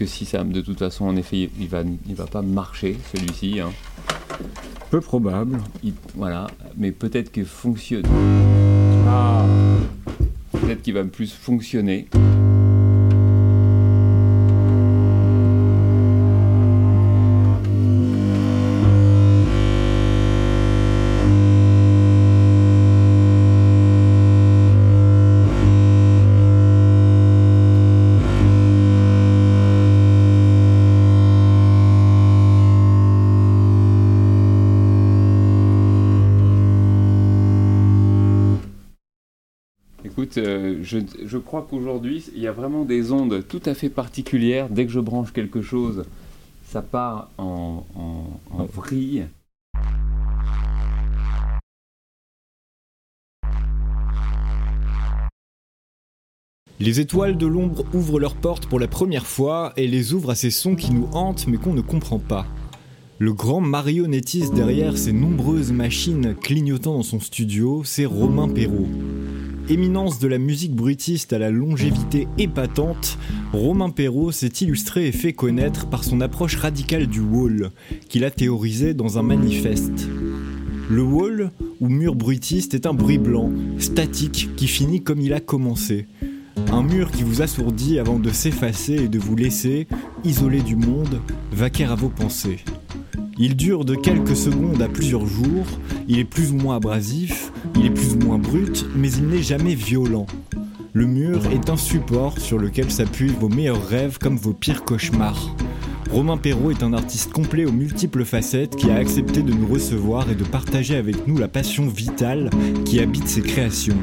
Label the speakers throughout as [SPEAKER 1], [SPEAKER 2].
[SPEAKER 1] que si ça, de toute façon, en effet, il va, il va pas marcher celui-ci. Hein.
[SPEAKER 2] Peu probable.
[SPEAKER 1] voilà, mais peut-être qu'il fonctionne.
[SPEAKER 2] Ah.
[SPEAKER 1] Peut-être qu'il va plus fonctionner. Je, crois qu'aujourd'hui, il y a vraiment des ondes tout à fait particulières. Dès que je branche quelque chose, ça part en, en, vrille.
[SPEAKER 3] Les étoiles de l'ombre ouvrent leurs portes pour la première fois et les ouvrent à ces sons qui nous hantent mais qu'on ne comprend pas. Le grand marionnettiste derrière ces nombreuses machines clignotant dans son studio, c'est Romain Perrault. Éminence de la musique bruitiste à la longévité épatante, Romain Perrault s'est illustré et fait connaître par son approche radicale du wall, qu'il a théorisé dans un manifeste. Le wall, ou mur bruitiste, est un bruit blanc, statique, qui finit comme il a commencé. Un mur qui vous assourdit avant de s'effacer et de vous laisser, isolé du monde, vaquer à vos pensées. Il dure de quelques secondes à plusieurs jours, il est plus ou moins abrasif, il est plus ou moins brut, mais il n'est jamais violent. Le mur est un support sur lequel s'appuient vos meilleurs rêves comme vos pires cauchemars. Romain Perrault est un artiste complet aux multiples facettes qui a accepté de nous recevoir et de partager avec nous la passion vitale qui habite ses créations.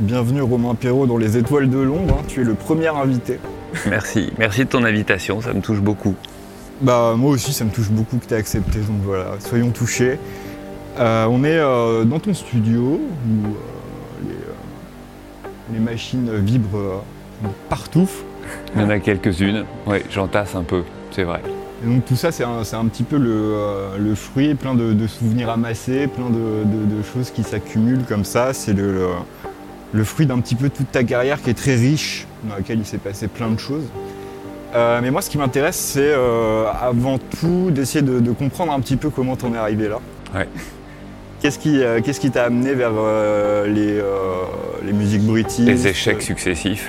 [SPEAKER 2] Bienvenue Romain Perrault dans les étoiles de l'ombre, hein. tu es le premier invité.
[SPEAKER 1] Merci, merci de ton invitation, ça me touche beaucoup.
[SPEAKER 2] Bah moi aussi ça me touche beaucoup que tu aies accepté, donc voilà, soyons touchés. Euh, on est euh, dans ton studio où euh, les, machines vibrent partout.
[SPEAKER 1] Il y en a quelques-unes, oui, j'entasse un peu, c'est vrai.
[SPEAKER 2] donc tout ça c'est un, petit peu le, fruit, plein de, souvenirs amassés, plein de, choses qui s'accumulent comme ça. C'est le le fruit d'un petit peu toute ta carrière qui est très riche, dans laquelle il s'est passé plein de choses. Euh, mais moi, ce qui m'intéresse, c'est euh, avant tout d'essayer de, comprendre un petit peu comment t'en es arrivé là.
[SPEAKER 1] Ouais.
[SPEAKER 2] Qu'est-ce qui euh, qu'est-ce qui t'a amené vers les, les musiques bruitistes
[SPEAKER 1] Les échecs successifs.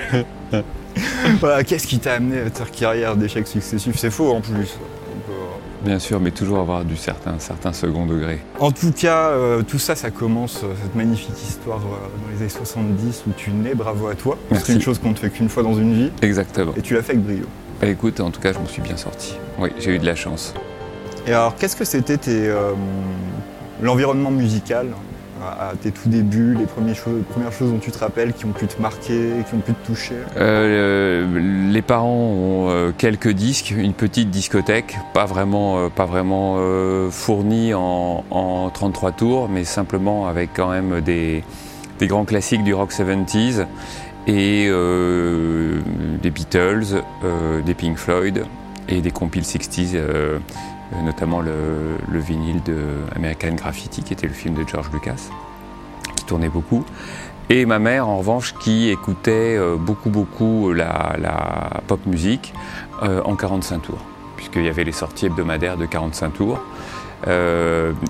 [SPEAKER 3] voilà, qu'est-ce qui t'a amené à ta carrière d'échecs successifs? C'est faux en plus.
[SPEAKER 1] Bien sûr, mais toujours avoir du certain, certain second degré.
[SPEAKER 3] En tout cas, euh, tout ça, ça commence, euh, cette magnifique histoire euh, dans les années 70 où tu nais, bravo à toi. C'est une chose qu'on ne fait qu'une fois dans une vie.
[SPEAKER 1] Exactement.
[SPEAKER 3] Et tu l'as fait avec brio.
[SPEAKER 1] Bah, écoute, en tout cas, je me suis bien sorti. Oui, j'ai eu de la chance.
[SPEAKER 3] Et alors, qu'est-ce que c'était l'environnement musical? À tes tout débuts, les premières choses, dont tu te rappelles qui ont pu te marquer, qui ont pu te toucher?
[SPEAKER 1] Euh, Les parents ont euh, quelques disques, une petite discothèque, pas vraiment, euh, pas vraiment fournie en, en, 33 tours, mais simplement avec quand même des, grands classiques du rock 70s et des Beatles, des Pink Floyd et des compiles 60s euh, notamment le, vinyle de American Graffiti, qui était le film de George Lucas, qui tournait beaucoup. Et ma mère, en revanche, qui écoutait euh, beaucoup, beaucoup la, pop musique euh, en 45 tours, puisqu'il y avait les sorties hebdomadaires de 45 tours.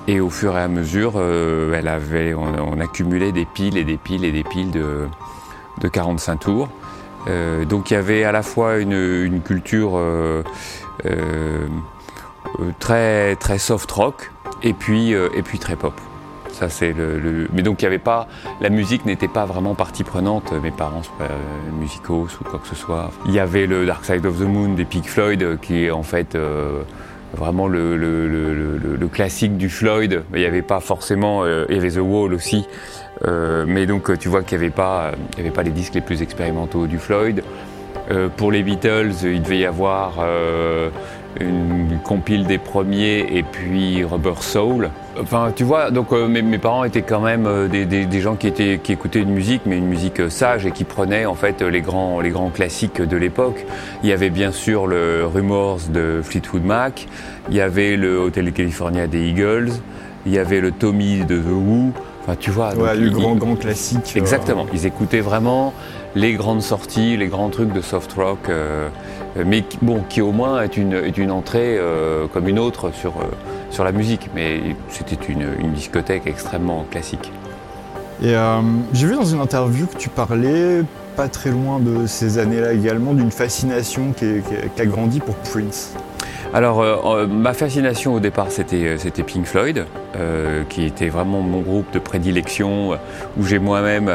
[SPEAKER 1] et au fur et à mesure, elle avait, on, accumulait des piles et des piles et des piles de, 45 tours. donc il y avait à la fois une, culture euh, très très soft rock et puis euh, et puis très pop. Ça c'est le, Mais donc il y avait pas, la musique n'était pas vraiment partie prenante. Mes parents sont euh, musicaux ou quoi que ce soit. Il y avait le Dark Side of the Moon des Pink Floyd qui est en fait vraiment le, le, classique du Floyd. Il n'y avait pas forcément, il y avait The Wall aussi, mais donc tu vois qu'il n'y avait, pas, il y avait pas les disques les plus expérimentaux du Floyd. pour les Beatles, il devait y avoir une compile des premiers et puis Rubber Soul. Enfin, tu vois, donc euh, mes, parents étaient quand même euh, des, gens qui, étaient, qui écoutaient une musique, mais une musique euh, sage et qui prenaient en fait les grands, les grands classiques de l'époque. Il y avait bien sûr le Rumors de Fleetwood Mac, il y avait le Hotel California des Eagles, il y avait le Tommy de The Who. Enfin, tu vois.
[SPEAKER 3] Ouais, le grand, grand classique.
[SPEAKER 1] Exactement. Ils écoutaient vraiment les grandes sorties, les grands trucs de soft rock. Euh, mais bon, qui au moins est une, est une entrée euh, comme une autre sur, euh, sur la musique. Mais c'était une, une, discothèque extrêmement classique.
[SPEAKER 3] Et j'ai vu dans une interview que tu parlais, pas très loin de ces années-là également, d'une fascination qui, qui, a grandi pour Prince.
[SPEAKER 1] Alors, ma fascination au départ, c'était, c'était Pink Floyd, qui était vraiment mon groupe de prédilection, où j'ai moi-même,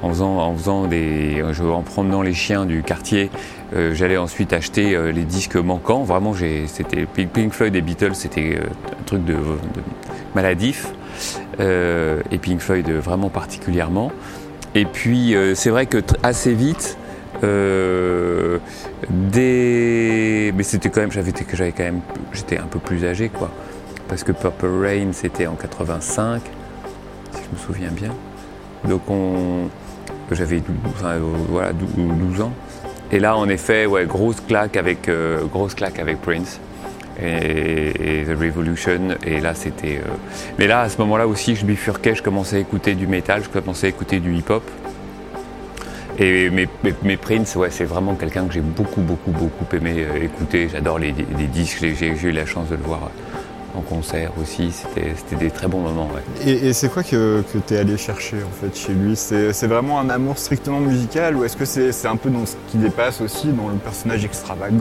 [SPEAKER 1] en, faisant, en, faisant des, en promenant les chiens du quartier, euh, j'allais ensuite acheter euh, les disques manquants. Vraiment, c'était Pink Floyd et Beatles, c'était euh, un truc de, maladif. et Pink Floyd vraiment particulièrement. Et puis, c'est vrai que assez vite, mais c'était quand même, j'avais quand même, j'étais un peu plus âgé, quoi. Parce que Purple Rain, c'était en 85, si je me souviens bien. Donc on, j'avais voilà, 12 ans. Et là, en effet, ouais, grosse claque avec, euh, grosse claque avec Prince et, The Revolution. Et là, c'était. Euh, mais là, à ce moment-là aussi, je bifurquais, je commençais à écouter du métal, je commençais à écouter du hip-hop. Et mes, Prince, ouais, c'est vraiment quelqu'un que j'ai beaucoup, beaucoup, beaucoup aimé euh, écouter. J'adore les, les, disques, j'ai eu la chance de le voir en concert aussi. C'était des très bons moments.
[SPEAKER 3] Et, c'est quoi que, que tu es allé chercher en fait chez lui? C'est vraiment un amour strictement musical ou est-ce que c'est un peu dans ce qui dépasse aussi, dans le personnage extravagant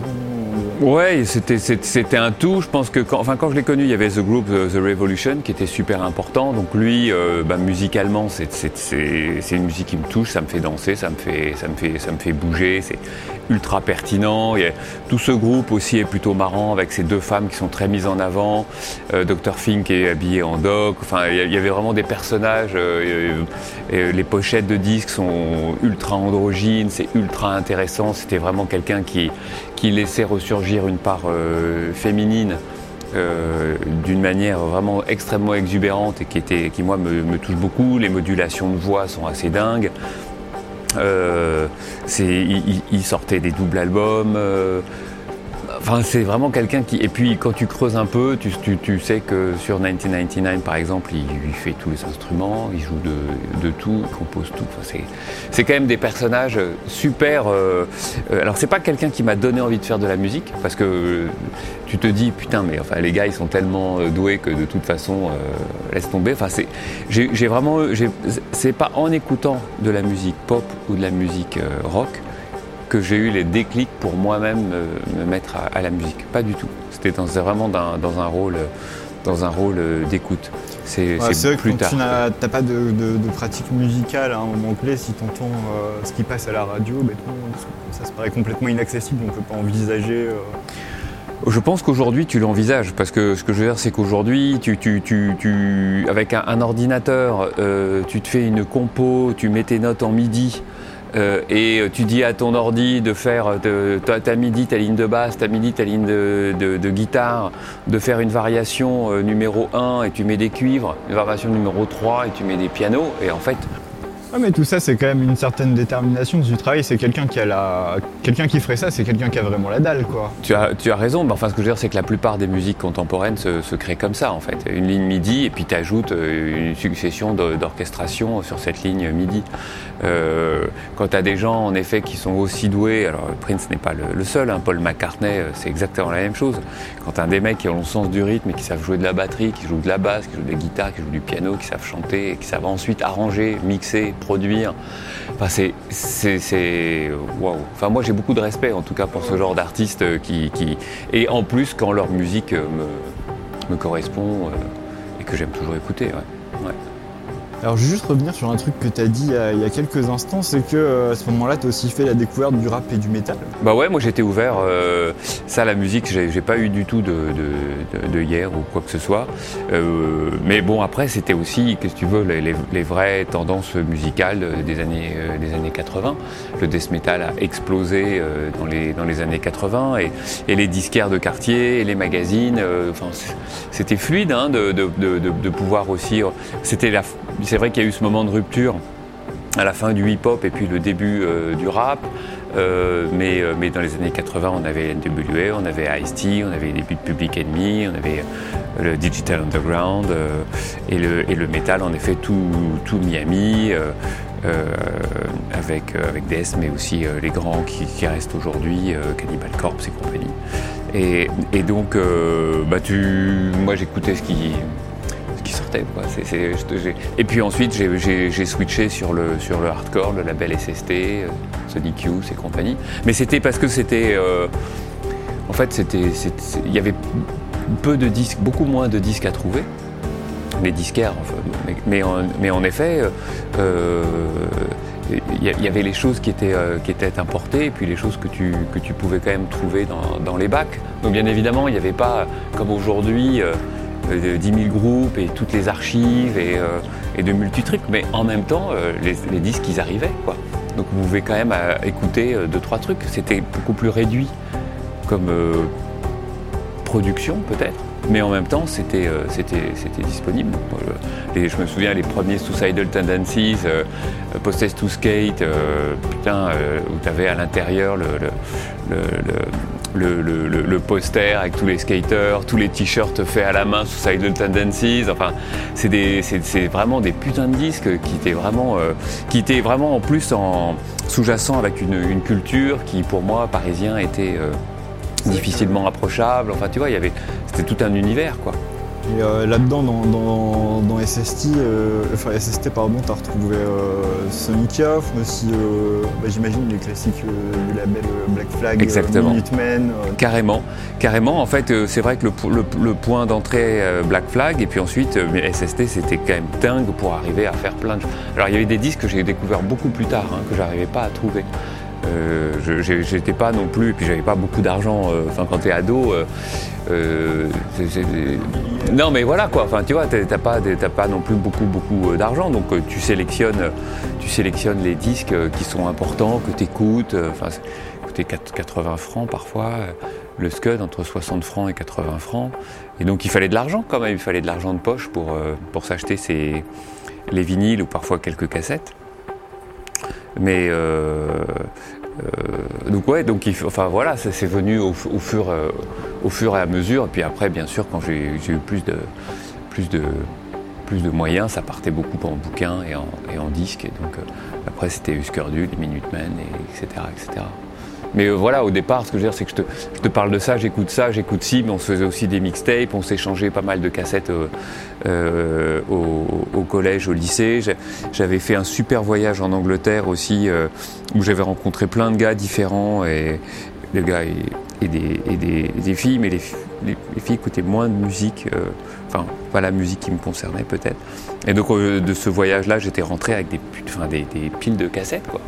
[SPEAKER 1] Ouais, c'était un tout. Je pense que quand, enfin, quand je l'ai connu, il y avait The Group, The, Revolution, qui était super important. Donc lui, euh, bah, musicalement, c'est une musique qui me touche, ça me fait danser, ça me fait, ça me fait, ça me fait bouger. Ultra pertinent. tout ce groupe aussi est plutôt marrant avec ces deux femmes qui sont très mises en avant. Euh, Dr Fink est habillé en doc. Enfin, il y, avait vraiment des personnages. Euh, les pochettes de disques sont ultra androgynes, c'est ultra intéressant. C'était vraiment quelqu'un qui, qui laissait ressurgir une part euh, féminine. d'une manière vraiment extrêmement exubérante et qui, était, qui moi me touche beaucoup. Les modulations de voix sont assez dingues. Euh, il, il, sortait des doubles albums. Euh, Enfin, c'est vraiment quelqu'un qui. Et puis, quand tu creuses un peu, tu, sais que sur 1999, par exemple, il, fait tous les instruments, il joue de, tout, il compose tout. c'est quand même des personnages super. Euh, euh, alors, c'est pas quelqu'un qui m'a donné envie de faire de la musique, parce que tu te dis, putain, mais enfin, les gars, ils sont tellement euh, doués que de toute façon, laisse tomber. Enfin, c'est. J'ai vraiment. C'est pas en écoutant de la musique pop ou de la musique rock que j'ai eu les déclics pour moi-même me, mettre à, la musique. Pas du tout. C'était vraiment dans, un rôle, dans un rôle d'écoute.
[SPEAKER 3] C'est vrai plus tard. Tu n'as pas de, pratique musicale à un moment clé, si tu entends euh, ce qui passe à la radio, ben, ça se paraît complètement inaccessible, on ne peut pas envisager. Euh,
[SPEAKER 1] je pense qu'aujourd'hui tu l'envisages parce que ce que je veux dire c'est qu'aujourd'hui tu, tu, tu, tu, avec un, ordinateur euh, tu te fais une compo, tu mets tes notes en midi euh, et tu dis à ton ordi de faire ta, midi ta ligne de basse, ta midi ta ligne de, de, guitare, de faire une variation euh, numéro 1 et tu mets des cuivres, une variation numéro 3 et tu mets des pianos. Et en fait
[SPEAKER 3] ah, mais tout ça, c'est quand même une certaine détermination du travail. C'est quelqu'un qui a la, quelqu'un qui ferait ça, c'est quelqu'un qui a vraiment la dalle, quoi.
[SPEAKER 1] Tu as, tu as raison. Mais enfin, ce que je veux dire, c'est que la plupart des musiques contemporaines se, créent comme ça, en fait. Une ligne MIDI, et puis tu ajoutes euh, une succession d'orchestration sur cette ligne MIDI. Euh, quand tu as des gens, en effet, qui sont aussi doués, alors Prince n'est pas le, seul, hein, Paul McCartney, euh, c'est exactement la même chose. Quand tu as des mecs qui ont le sens du rythme et qui savent jouer de la batterie, qui jouent de la basse, qui jouent de la guitare, qui jouent du piano, qui savent chanter, et qui savent ensuite arranger, mixer, produire. Enfin, moi, j'ai beaucoup de respect, en tout cas, pour ce genre d'artistes qui, qui, et en plus quand leur musique me, me correspond euh, et que j'aime toujours écouter.
[SPEAKER 3] Alors je vais juste revenir sur un truc que tu as dit il y a quelques instants, c'est que euh, à ce moment-là, tu as aussi fait la découverte du rap et du métal.
[SPEAKER 1] Bah ouais, moi j'étais ouvert. Euh, ça, la musique, j'ai pas eu du tout de, de, hier ou quoi que ce soit. Euh, mais bon, après, c'était aussi, qu'est-ce que tu veux, les, vraies tendances musicales des années, des années 80. Le death metal a explosé dans, les, dans les années 80 et, et les disquaires de quartier, les magazines, enfin, c'était fluide hein, de, de, pouvoir aussi. C'était c'est vrai qu'il y a eu ce moment de rupture à la fin du hip-hop et puis le début euh, du rap. Euh, mais, euh, mais, dans les années 80, on avait NWA, on avait Ice-T, on avait les débuts de Public Enemy, on avait le Digital Underground et, le, et le metal, en effet, tout, tout Miami, avec, avec Death, mais aussi les grands qui, restent aujourd'hui, Cannibal Corpse et compagnie. Et, et donc, bah, tu, moi j'écoutais ce qui sortait. Et puis ensuite, j'ai switché sur le, sur le hardcore, le label SST, euh, Sonic Youth et compagnie. Mais c'était parce que c'était. Euh, en fait, il y avait peu de disques, beaucoup moins de disques à trouver. Les disquaires, mais, en, mais en effet, euh, il y, avait les choses qui étaient, qui étaient importées et puis les choses que tu, que tu pouvais quand même trouver dans, dans les bacs. Donc bien évidemment, il n'y avait pas, comme aujourd'hui, de 10 000 groupes et toutes les archives et, euh, de multi-trucs, mais en même temps, euh, les, disques, ils arrivaient. Quoi. Donc vous pouvez quand même euh, écouter deux, trois trucs. C'était beaucoup plus réduit comme production, peut-être. Mais en même temps, c'était disponible. je me souviens les premiers Suicidal Tendencies, Possessed to Skate, putain, où tu avais à l'intérieur le, poster avec tous les skaters, tous les t-shirts faits à la main sous Sidle Tendencies. Enfin, c'est vraiment des putains de disques qui étaient vraiment, euh, en plus en sous-jacent avec une, culture qui, pour moi, parisien, était euh, difficilement approchable. Enfin, tu vois, y avait, c'était tout un univers, quoi.
[SPEAKER 3] Et euh, là-dedans, dans, dans, SST, euh, enfin SST, pardon, t'as retrouvé euh, Sonic Youth, mais aussi, bah, j'imagine, les classiques du label Black Flag,
[SPEAKER 1] Exactement.
[SPEAKER 3] Minutemen.
[SPEAKER 1] Carrément, carrément. En fait, c'est vrai que le, point d'entrée Black Flag, et puis ensuite, SST, c'était quand même dingue pour arriver à faire plein de choses. Alors, il y avait des disques que j'ai découverts beaucoup plus tard, hein, que j'arrivais pas à trouver. Euh, j'étais pas non plus, et puis j'avais pas beaucoup d'argent. Euh, enfin, quand t'es ado, euh, non, mais voilà quoi. Enfin, tu vois, t'as pas, pas non plus beaucoup, beaucoup d'argent, donc tu sélectionnes, tu sélectionnes les disques qui sont importants, que t'écoutes. Enfin, coûtait 80 francs parfois. Le Scud entre 60 francs et 80 francs. Et donc il fallait de l'argent quand même, il fallait de l'argent de poche pour, pour s'acheter les vinyles ou parfois quelques cassettes. Mais euh, euh, donc ouais, donc enfin voilà, c'est venu au, fur, euh, au fur et à mesure. Et puis après, bien sûr, quand j'ai eu plus de, plus de, plus de moyens, ça partait beaucoup en bouquins et en, et en disques. Et donc après, c'était Husker Du, les Minutemen, et etc., etc. Mais euh, voilà, au départ, ce que je veux dire, c'est que je te, parle de ça, j'écoute ça, j'écoute ci, mais on se faisait aussi des mixtapes, on s'échangeait pas mal de cassettes au, collège, au lycée. J'avais fait un super voyage en Angleterre aussi, où j'avais rencontré plein de gars différents, et des gars et, des, filles, mais les, filles écoutaient moins de musique, enfin, pas la musique qui me concernait peut-être. Et donc, de ce voyage-là, j'étais rentré avec des, des piles de cassettes, quoi.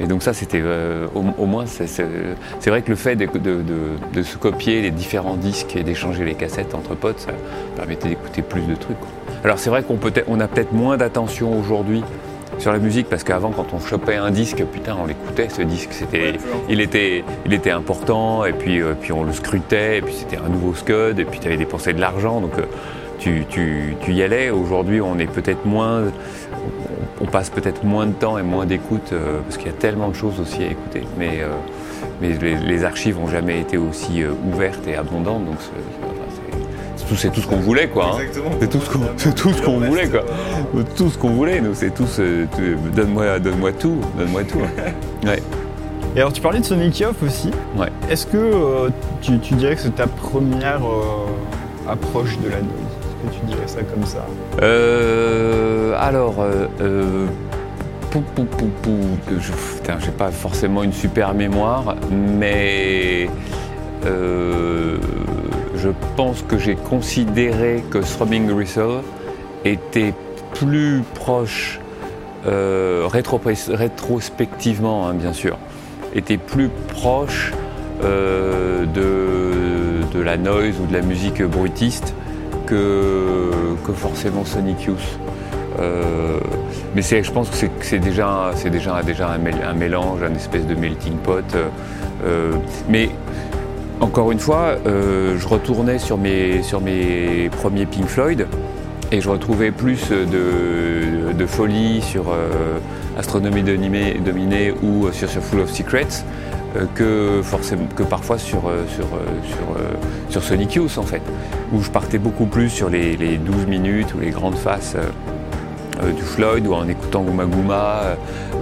[SPEAKER 1] Et donc ça, c'était euh, au, moins, c'est vrai que le fait de, se copier les différents disques et d'échanger les cassettes entre potes, ça permettait d'écouter plus de trucs. Alors c'est vrai qu'on peut on a peut-être moins d'attention aujourd'hui sur la musique parce qu'avant quand on chopait un disque, putain, on l'écoutait ce disque, c'était, il était, il était important et puis, euh, puis on le scrutait et puis c'était un nouveau scud et puis tu avais dépensé de l'argent donc euh, tu, tu, tu, y allais. Aujourd'hui, on est peut-être moins on passe peut-être moins de temps et moins d'écoute euh, parce qu'il y a tellement de choses aussi à écouter. Mais, euh, mais les, archives n'ont jamais été aussi euh, ouvertes et abondantes. Donc c'est tout, ce qu'on voulait quoi. Hein. C'est tout ce qu'on tout ce qu'on voulait quoi. Tout ce qu'on voulait. Nous c'est tout. donne-moi donne-moi tout. Donne-moi tout. Ouais.
[SPEAKER 3] Et alors tu parlais de Sonic Youth aussi.
[SPEAKER 1] Ouais.
[SPEAKER 3] Est-ce que tu, dirais que c'est ta première approche de la noise? Tu dirais ça comme ça
[SPEAKER 1] euh, Alors, euh, euh je, j'ai pas forcément une super mémoire, mais je pense que j'ai considéré que Throbbing Gristle était plus proche, rétrospectivement hein, bien sûr, était plus proche de, de, la noise ou de la musique brutiste que, forcément Sonic Youth. Euh, mais je pense que c'est déjà, déjà, déjà un, mélange, un espèce de melting pot. Euh, mais encore une fois, euh, je retournais sur mes, sur mes premiers Pink Floyd et je retrouvais plus de, folie sur Astronomie dominée ou sur, sur Full of Secrets. Euh, que, parfois sur, euh, sur, euh, sur, Sonic Youth en fait, où je partais beaucoup plus sur les, 12 minutes ou les grandes faces du Floyd ou en écoutant Guma Guma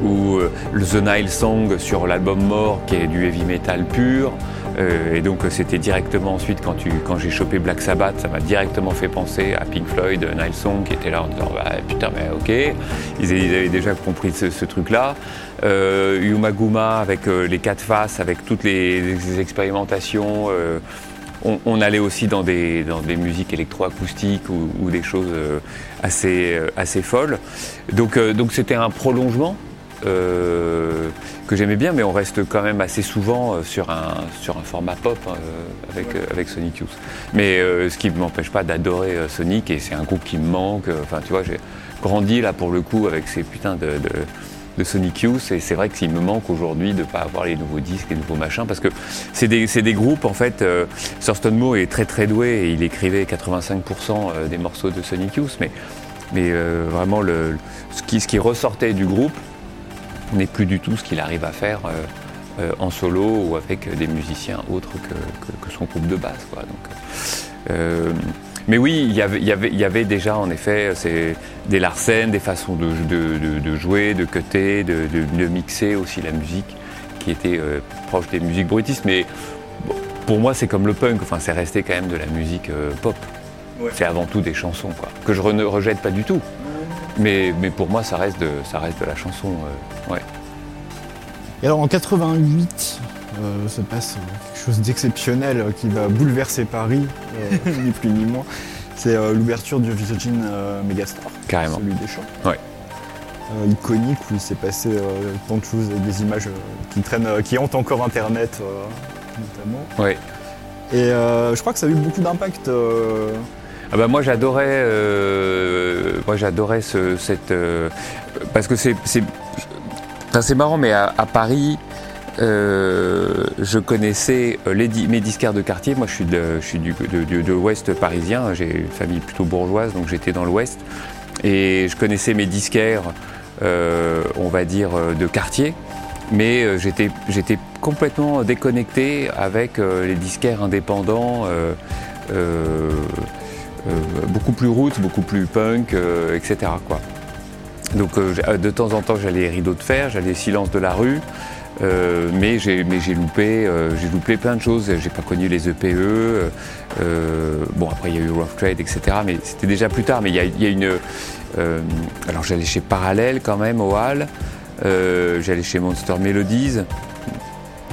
[SPEAKER 1] ou le The Nile Song sur l'album Mort qui est du heavy metal pur. Et donc c'était directement ensuite quand, j'ai chopé Black Sabbath, ça m'a directement fait penser à Pink Floyd, Nile Song qui était là en disant bah, putain mais ok, ils, avaient déjà compris ce truc-là. Euh, Yumaguma avec euh, les quatre faces, avec toutes les, expérimentations. Euh, on, allait aussi dans des, musiques électroacoustiques ou, ou des choses assez, folles. Donc c'était un prolongement que j'aimais bien, mais on reste quand même assez souvent sur un, sur un format pop avec, avec Sonic Youth. Mais ce qui ne m'empêche pas d'adorer Sonic, et c'est un groupe qui me manque. Enfin, tu vois, j'ai grandi là pour le coup avec ces putains de de Sonic Youth et c'est vrai que s'il me manque aujourd'hui de ne pas avoir les nouveaux disques, les nouveaux machins, parce que c'est des, des, groupes en fait. Euh, Thurston Moore est très très doué et il écrivait 85% euh, des morceaux de Sonic Youth, mais, mais euh, vraiment le, ce, qui, ce qui ressortait du groupe n'est plus du tout ce qu'il arrive à faire euh, en solo ou avec des musiciens autres que, que, son groupe de base. Quoi. Donc, mais oui, il y avait, y avait, déjà en effet des Larsen, des façons de, jouer, de cutter, de, mixer aussi la musique qui était euh, proche des musiques bruitistes. Mais pour moi, c'est comme le punk, enfin, c'est resté quand même de la musique euh, pop. C'est avant tout des chansons, quoi, que je ne rejette pas du tout. Mais, mais, pour moi, ça reste de, ça reste de la chanson. Euh, ouais.
[SPEAKER 3] Et alors en 88, euh, se passe quelque chose d'exceptionnel qui va bouleverser Paris, euh, ni plus ni moins. C'est euh, l'ouverture du Virgin Megastore.
[SPEAKER 1] Carrément.
[SPEAKER 3] Celui des champs.
[SPEAKER 1] Ouais.
[SPEAKER 3] iconique où il s'est passé tant de choses, des images qui traînent, qui hantent encore Internet notamment.
[SPEAKER 1] Ouais.
[SPEAKER 3] Et je crois que ça a eu beaucoup d'impact.
[SPEAKER 1] Ah bah moi j'adorais, moi j'adorais cette, parce que c'est, c'est, marrant, mais à Paris, euh, je connaissais euh, mes disquaires de quartier. Moi, je suis de, de, l'ouest parisien. J'ai une famille plutôt bourgeoise, donc j'étais dans l'ouest. Et je connaissais mes disquaires, euh, on va dire, de quartier. Mais j'étais, j'étais complètement déconnecté avec les disquaires indépendants. Beaucoup plus roots, beaucoup plus punk, etc. Quoi. Donc de temps en temps j'allais Rideau de Fer, j'allais Silence de la rue, Euh, mais j'ai loupé loupé plein de choses. J'ai pas connu les EPE. bon après il y a eu Rough Trade etc. Mais c'était déjà plus tard. Mais il y a, y a, une alors j'allais chez Parallèle quand même au Hall. j'allais chez Monster Melodies.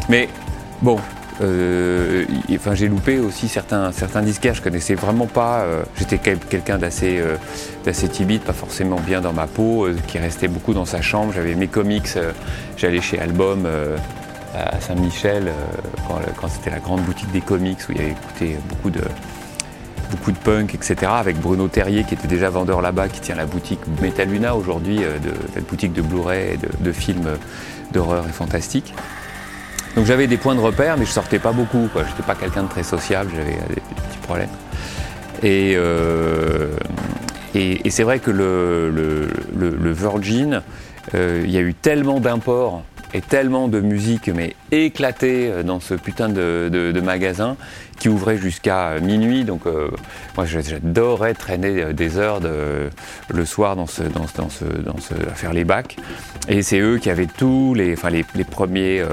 [SPEAKER 1] Mais bon, euh, enfin, j'ai loupé aussi certains, certains disquaires. Je connaissais vraiment pas. Euh, j'étais quelqu'un d'assez, euh, d'assez timide, pas forcément bien dans ma peau, qui restait beaucoup dans sa chambre. J'avais mes comics. j'allais chez Album à Saint-Michel quand, c'était la grande boutique des comics où il y avait écouté beaucoup de beaucoup punk, etc. Avec Bruno Terrier qui était déjà vendeur là-bas, qui tient la boutique Metaluna aujourd'hui, la boutique de Blu-ray et de films d'horreur et fantastique. Donc j'avais des points de repère, mais je sortais pas beaucoup. Je n'étais pas quelqu'un de très sociable, j'avais des, petits problèmes. Et, euh, et, c'est vrai que le, le, Virgin, euh, il y a eu tellement d'imports et tellement de musique mais éclatée euh, dans ce putain de, de, magasin qui ouvrait jusqu'à minuit. Donc moi j'adorais traîner des heures de, le soir dans ce, dans, dans ce, dans ce, à faire les bacs. Et c'est eux qui avaient tous les, enfin les, les premiers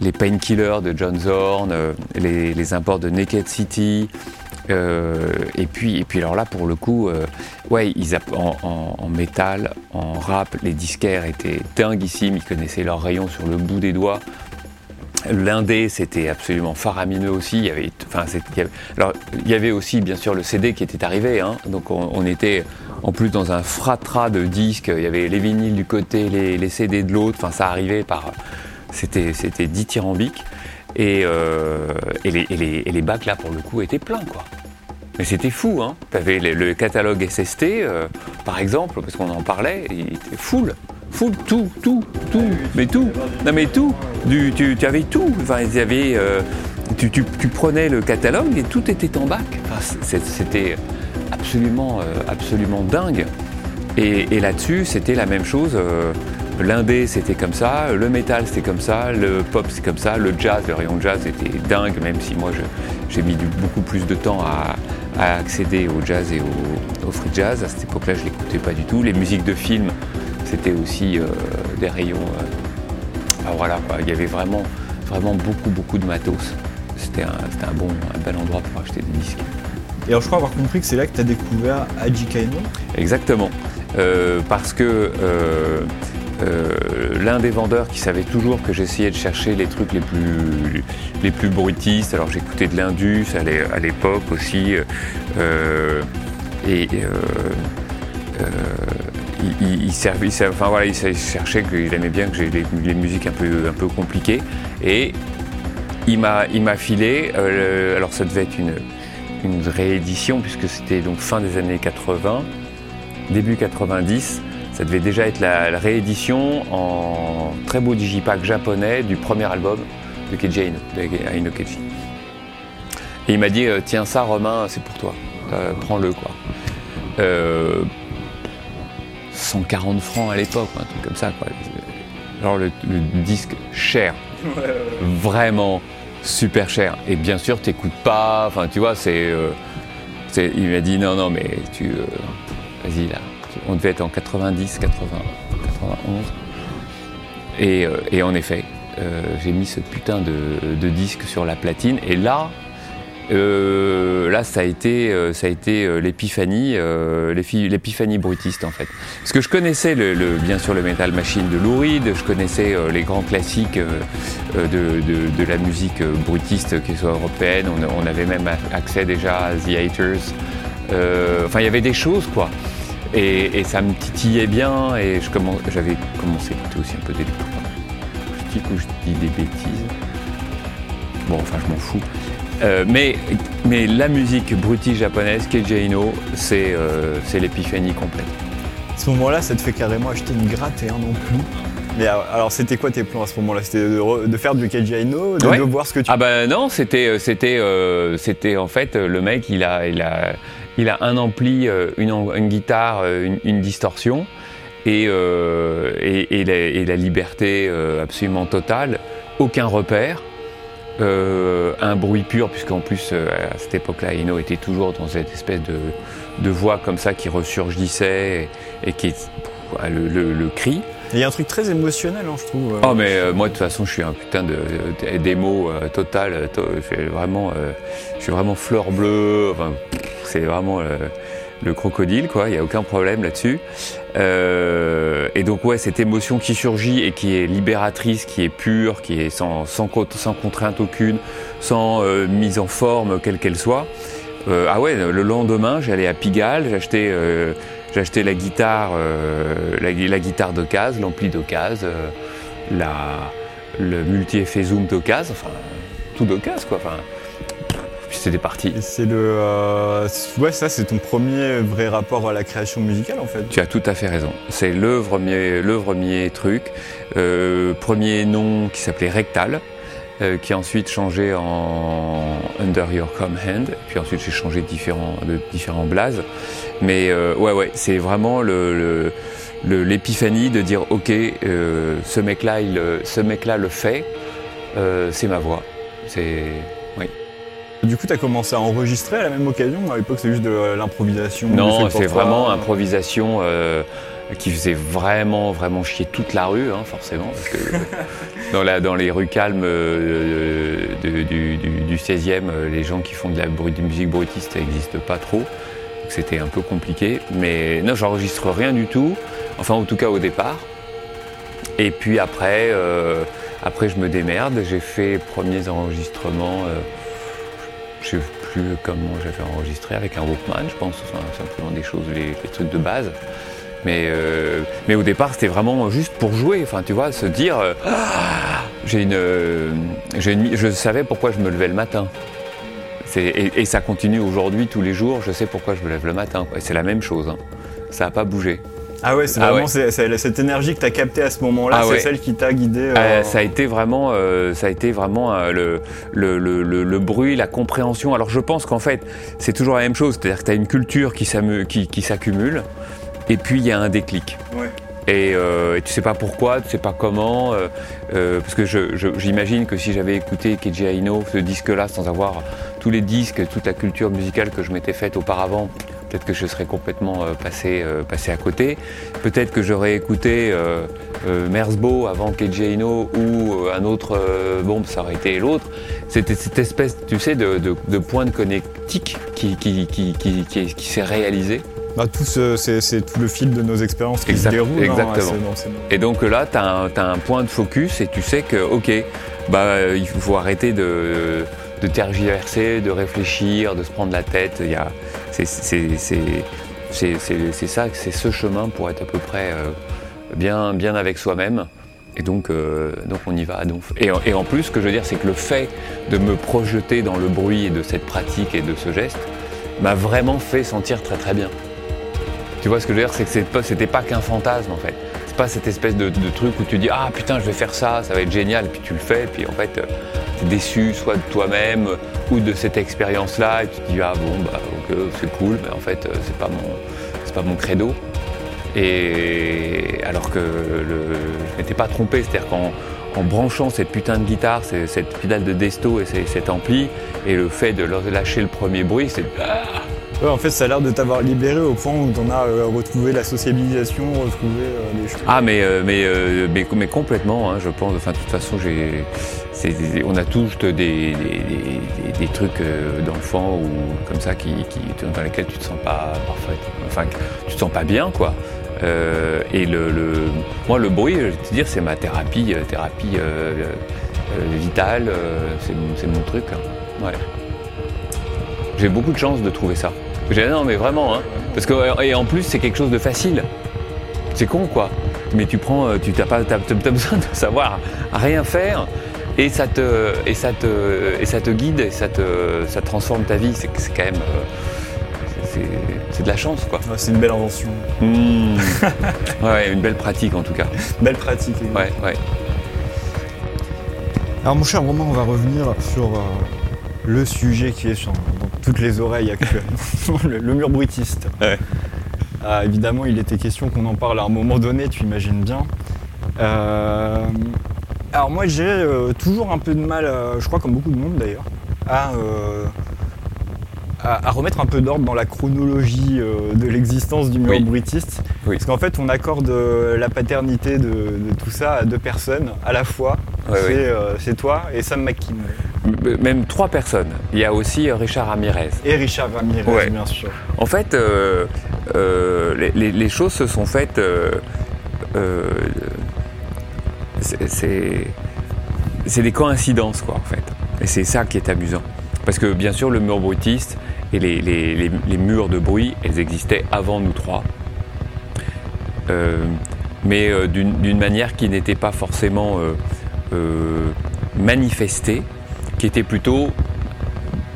[SPEAKER 1] les Painkillers de John Zorn, euh, les, imports de Naked City. Euh, et puis, et puis alors là, pour le coup, euh, ouais, ils en, métal, en rap, les disquaires étaient dinguissimes. Ils connaissaient leurs rayons sur le bout des doigts. L'indé, c'était absolument faramineux aussi. Il y avait, alors, il y avait aussi, bien sûr, le CD qui était arrivé. Hein. Donc, on, était en plus dans un fratras de disques. Il y avait les vinyles du côté, les, les CD de l'autre. Enfin, ça arrivait par, c'était, dithyrambique. Et, euh, et, les, et, bacs, là, pour le coup, étaient pleins, quoi. Mais c'était fou, hein. Tu avais le, catalogue SST, euh, par exemple, parce qu'on en parlait, il était full. Full, tout, tout, tout, mais tout. Non, mais tout. Tu, tu, avais tout. Enfin, il y avait, euh, tu, prenais le catalogue et tout était en bac. C'était absolument, absolument dingue. Et, là-dessus, c'était la même chose. L'indé c'était comme ça, le métal c'était comme ça, le pop c'est comme ça, le jazz, le rayon jazz était dingue, même si moi j'ai mis beaucoup plus de temps à, accéder au jazz et au, free jazz. À cette époque-là, je l'écoutais pas du tout. Les musiques de film, c'était aussi euh, des rayons. Euh, voilà, il y avait vraiment, vraiment beaucoup, beaucoup de matos. C'était un, bon, un bel endroit pour acheter des disques.
[SPEAKER 3] Et alors, je crois avoir compris que c'est là que tu as découvert Kaino
[SPEAKER 1] Exactement. Euh, parce que euh, l'un des vendeurs qui savait toujours que j'essayais de chercher les trucs les plus, les plus bruitistes. Alors j'écoutais de l'Indus à l'époque aussi. Euh, et euh, il, voilà, il cherchait qu'il aimait bien que j'ai les, musiques un peu, un peu compliquées. Et il m'a filé, alors ça devait être une, une réédition puisque c'était donc fin des années 80, début 90 ça devait déjà être la, réédition en très beau digipack japonais du premier album de Keiji Aino, Keiji. Et il m'a dit euh, Tiens, ça, Romain, c'est pour toi. Euh, prends-le, quoi. 140 euh, francs à l'époque, un truc comme ça, quoi. Genre le, disque cher. Vraiment super cher. Et bien sûr, t'écoutes pas. Enfin, tu vois, c'est. il m'a dit Non, non, mais tu. Vas-y, là on devait être en 90, 80, 91. Et, en effet, euh, j'ai mis ce putain de, disque sur la platine. Et là, euh, là, ça a été, euh, ça a été l'épiphanie, l'épiphanie brutiste en fait. Parce que je connaissais le, bien sûr le Metal Machine de Lou Reed, je connaissais les grands classiques de, la musique brutiste, qu'elle soit européenne. On, on, avait même accès déjà à The Haters. Enfin, il y avait des choses quoi. Et, ça me titillait bien et j'avais commencé à écouter aussi un peu des Je dis que je dis des bêtises. Bon, enfin, je m'en fous. Euh, mais, mais la musique brutish japonaise, Keiji Aino, euh, c'est l'épiphanie complète.
[SPEAKER 3] À ce moment-là, ça te fait carrément acheter une gratte et un ampli. Mais alors, c'était quoi tes plans à ce moment-là? C'était de, faire du Keiji Aino, de, voir ce que tu.
[SPEAKER 1] Ah ben non, c'était euh, c'était c'était en fait le mec, il a il a il a un ampli, euh, une, guitare, euh, une, distorsion euh, et, la, liberté absolument totale, aucun repère. un bruit pur, puisqu'en plus, à cette époque-là, Eno était toujours dans cette espèce de, voix comme ça qui ressurgissait et, qui est le, cri.
[SPEAKER 3] Il y a un truc très émotionnel, hein, je trouve.
[SPEAKER 1] Oh, mais euh, moi, de toute façon, je suis un putain de, de- démo euh, total. euh, to- je suis vraiment, euh, je suis vraiment fleur bleue. Enfin, c'est vraiment euh, le crocodile, quoi. Il n'y a aucun problème là-dessus. Euh, et donc, ouais, cette émotion qui surgit et qui est libératrice, qui est pure, qui est sans, sans, sans contrainte aucune, sans euh, mise en forme, quelle qu'elle soit. Euh, ah ouais, le lendemain, j'allais à Pigalle, j'achetais euh, j'ai acheté la guitare, euh, la, la guitare d'occasion, l'ampli d'occasion, euh, la, le multi-effet zoom d'occasion, enfin tout d'occasion quoi. Enfin, puis c'était parti.
[SPEAKER 3] C'est le. euh, ouais, ça, c'est ton premier vrai rapport à la création musicale, en fait.
[SPEAKER 1] Tu as tout à fait raison. C'est le premier, le premier truc, euh, premier nom qui s'appelait Rectal, euh, qui a ensuite changé en Under Your Command, puis ensuite j'ai changé de différents, de différents blazes. Mais euh, ouais, ouais, c'est vraiment le, l'épiphanie de dire ok, euh, ce mec-là, il, ce mec-là le fait, euh, c'est ma voix. C'est
[SPEAKER 3] Du coup, tu as commencé à enregistrer à la même occasion. À l'époque, c'est juste de l'improvisation. du
[SPEAKER 1] Non, c'est vraiment improvisation euh, qui faisait vraiment, vraiment chier toute la rue, hein, forcément, parce que dans, la, dans les rues calmes euh, de- du, du, du 16e, euh, les gens qui font de la de musique brutiste n'existent pas trop. C'était un peu compliqué, mais non, j'enregistre rien du tout, enfin en tout cas au départ. Et puis après, euh, après je me démerde, j'ai fait les premiers enregistrements. Je sais plus comment j'avais enregistré avec un Walkman, je pense, enfin, simplement des choses, les, trucs de base. Mais, euh, mais au départ, c'était vraiment juste pour jouer, enfin, tu vois, se dire, euh, Ah, j'ai une, euh, j'ai une, je savais pourquoi je me levais le matin. Et, ça continue aujourd'hui, tous les jours, je sais pourquoi je me lève le matin. c'est la même chose, hein. ça n'a pas bougé.
[SPEAKER 3] Ah ouais, c'est
[SPEAKER 1] Ah
[SPEAKER 3] vraiment
[SPEAKER 1] ouais.
[SPEAKER 3] c'est- c'est cette énergie que tu as captée à ce moment-là,
[SPEAKER 1] Ah
[SPEAKER 3] c'est
[SPEAKER 1] ouais.
[SPEAKER 3] celle qui t'a guidé. euh,
[SPEAKER 1] Euh, ça a été vraiment, euh, ça a été vraiment euh, le, le, le, le- bruit, la compréhension. Alors je pense qu'en fait, c'est toujours la même chose, c'est-à-dire que tu as une culture qui, s'amu- qui, qui s'accumule, et puis il y a un déclic.
[SPEAKER 3] Ouais.
[SPEAKER 1] Et, euh, et tu sais pas pourquoi, tu sais pas comment, euh, euh, parce que je- je- j'imagine que si j'avais écouté Keiji Aino, ce disque-là, sans avoir tous les disques, toute la culture musicale que je m'étais faite auparavant, peut-être que je serais complètement euh, passé, euh, passé à côté. Peut-être que j'aurais écouté euh, Merzbow avant Keiji Aino ou un autre, bon, ça aurait été l'autre. C'était cette espèce, tu sais, de, de, de point de connectique qui, qui, qui, qui, qui- qui s'est réalisé.
[SPEAKER 3] Bah, c'est tout le fil de nos expériences qui
[SPEAKER 1] Exact-
[SPEAKER 3] se déroulent. hein,
[SPEAKER 1] exactement.
[SPEAKER 3] ces moments.
[SPEAKER 1] Et donc là, tu as, un point de focus et tu sais que, ok, bah, il faut arrêter de, de tergiverser, de réfléchir, de se prendre la tête. Il C'est ça, c'est ce chemin pour être à peu près euh, bien, bien avec soi-même. Et donc, euh, donc on y va. Et, en- plus, ce que je veux dire, c'est que le fait de me projeter dans le bruit de cette pratique et de ce geste m'a vraiment fait sentir très très bien. Tu vois ce que je veux dire? C'est que c'était pas qu'un fantasme en fait. C'est pas cette espèce de, truc où tu dis ah putain je vais faire ça, ça va être génial, puis tu le fais, puis en fait tu déçu soit de toi-même ou de cette expérience-là, et tu te dis ah bon bah ok, c'est cool, mais en fait euh, c'est pas mon c'est pas mon credo. Et alors que je m'étais pas trompé, c'est-à-dire qu'en en branchant cette putain de guitare, cette pédale de desto et cet ampli, et le fait de lâcher le premier bruit, c'est ah,
[SPEAKER 3] En fait, ça a l'air de t'avoir libéré au point où t'en as euh, retrouvé la sociabilisation, retrouvé euh, les choses.
[SPEAKER 1] Ah mais euh, mais, mais complètement, hein, je pense. Enfin de toute façon, on a tous des, trucs d'enfants ou comme ça qui, dans lesquels tu te sens pas parfait. Enfin tu te sens pas bien quoi. Et le, le- moi le bruit, je vais te dire, c'est ma thérapie, thérapie vitale. c'est mon- truc. hein. J'ai beaucoup de chance de trouver ça. J'ai non mais vraiment hein, parce que et en plus c'est quelque chose de facile. C'est con quoi. Mais tu prends, euh, tu t'as pas, t'as, t'as- t'as besoin de savoir rien faire et ça te, et ça te, et ça te guide et ça te, ça transforme ta vie. C'est, c'est quand même, euh, c'est, c'est de la chance quoi.
[SPEAKER 3] Ouais, c'est une belle invention,
[SPEAKER 1] Mmh. ouais, une belle pratique en tout cas.
[SPEAKER 3] belle pratique.
[SPEAKER 1] Ouais, ouais.
[SPEAKER 3] Alors mon cher Romain, on va revenir sur euh, le sujet qui est sur- dans toutes les oreilles actuellement, le, le mur bruitiste.
[SPEAKER 1] Ouais.
[SPEAKER 3] Ah, évidemment, il était question qu'on en parle à un moment donné, tu imagines bien. Euh, alors moi, j'ai euh, toujours un peu de mal, euh, je crois comme beaucoup de monde d'ailleurs, à, à, remettre un peu d'ordre dans la chronologie de l'existence du mur
[SPEAKER 1] Oui.
[SPEAKER 3] bruitiste.
[SPEAKER 1] Oui.
[SPEAKER 3] Parce qu'en fait, on accorde la paternité de, de tout ça à deux personnes à la fois.
[SPEAKER 1] Ouais,
[SPEAKER 3] c'est toi et Sam McKinley.
[SPEAKER 1] Même trois personnes. Il y a aussi euh, Richard Ramirez.
[SPEAKER 3] Et Richard Ramirez,
[SPEAKER 1] Ouais.
[SPEAKER 3] bien sûr.
[SPEAKER 1] En fait, euh, euh, les, les- les choses se sont faites. euh, c'est- des coïncidences, quoi, en fait. Et c'est ça qui est amusant. Parce que, bien sûr, le mur bruitiste et les, les- murs de bruit, elles existaient avant nous trois. Mais d'une manière qui n'était pas forcément manifestée, qui était plutôt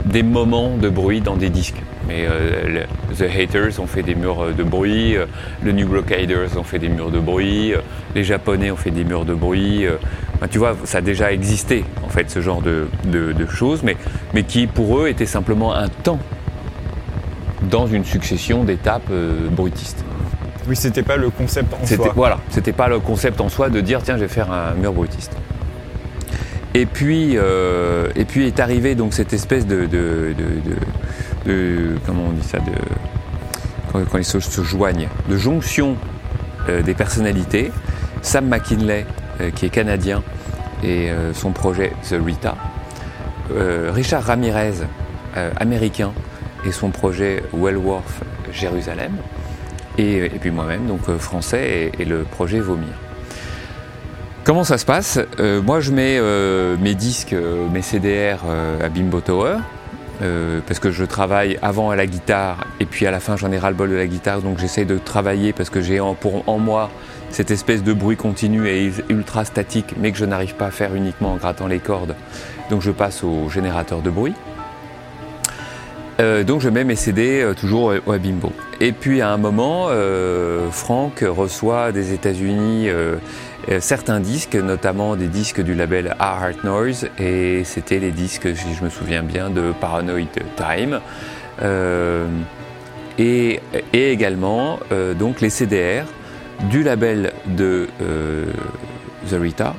[SPEAKER 1] des moments de bruit dans des disques. Mais euh, le- The Haters ont fait des murs de bruit, euh, le New Blockaders ont fait des murs de bruit, euh, les Japonais ont fait des murs de bruit. euh, enfin, tu vois, ça a déjà existé, en fait, ce genre de, de- de choses, mais, mais qui, pour eux, était simplement un temps dans une succession d'étapes euh, bruitistes.
[SPEAKER 3] Oui, c'était pas le concept en soi.
[SPEAKER 1] voilà, c'était pas le concept en soi de dire tiens je vais faire un mur bruitiste. Et puis euh, et puis est arrivé donc cette espèce de de, de- de- comment on dit ça de quand, les choses se joignent de jonction euh, des personnalités. Sam McKinley euh, qui est canadien et euh, son projet The Rita. Euh, Richard Ramirez euh, américain et son projet Wellworth Jérusalem et, et puis moi-même, donc français, et, et le projet Vomir. Comment ça se passe? Euh, Moi, je mets euh, mes disques, euh, mes CDR à Bimbo Tower, parce que je travaille avant à la guitare, et puis à la fin, j'en ai ras-le-bol de la guitare, donc j'essaie de travailler parce que j'ai en, moi cette espèce de bruit continu et ultra statique, mais que je n'arrive pas à faire uniquement en grattant les cordes. Donc je passe au générateur de bruit. Donc je mets mes CD toujours au, Bimbo. Et puis à un moment, Franck reçoit des États-Unis certains disques, notamment des disques du label A Heart Noise, et c'était les disques, si je me souviens bien, de Paranoid Time, Euh, et, également euh, donc les CDR du label de euh, The Rita,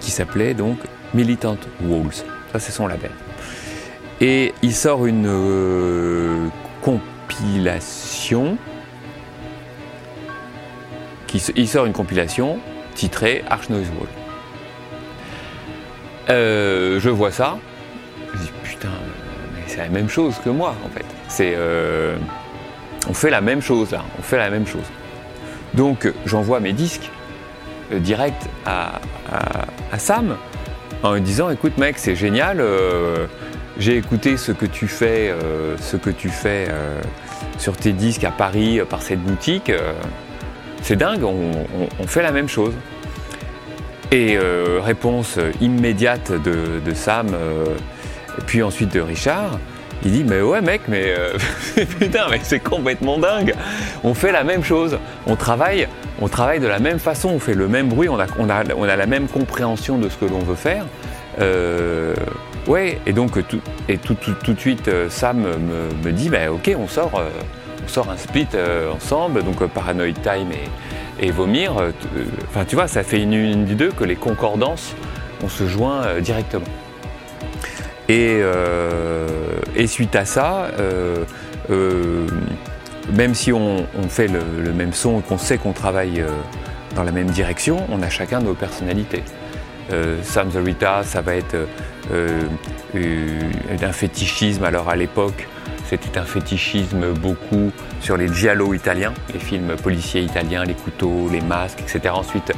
[SPEAKER 1] qui s'appelait donc Militant Walls. Ça c'est son label. Et il sort une euh, compilation. Il sort une compilation titrée Arch Noise Wall. Euh, je vois ça. Je dis putain, mais c'est la même chose que moi en fait. C'est, euh, on fait la même chose là. On fait la même chose. Donc j'envoie mes disques euh, direct à, à- à Sam en lui disant écoute mec c'est génial. euh, j'ai écouté ce que tu fais, ce que tu fais sur tes disques à Paris par cette boutique. C'est dingue, on, fait la même chose. Et euh, réponse immédiate de, Sam, euh, puis ensuite de Richard. Il dit mais ouais mec mais euh, putain mais c'est complètement dingue. On fait la même chose, on travaille, on travaille de la même façon, on fait le même bruit, on a, on a, on a la même compréhension de ce que l'on veut faire. Ouais et donc tout, et tout, tout, tout de suite Sam me, me dit bah ok on sort, on sort un split euh, ensemble donc euh, Paranoid Time et, Vomir. euh, Enfin tu vois ça fait une, une des deux que les concordances on se joint directement. Et, et suite à ça, même si on, fait le, même son et qu'on sait qu'on travaille dans la même direction, on a chacun nos personnalités. Euh, Sam the Rita, ça va être euh, fétichisme. Alors à l'époque, c'était un fétichisme beaucoup sur les giallo italiens, les films policiers italiens, les couteaux, les masques, etc. Ensuite,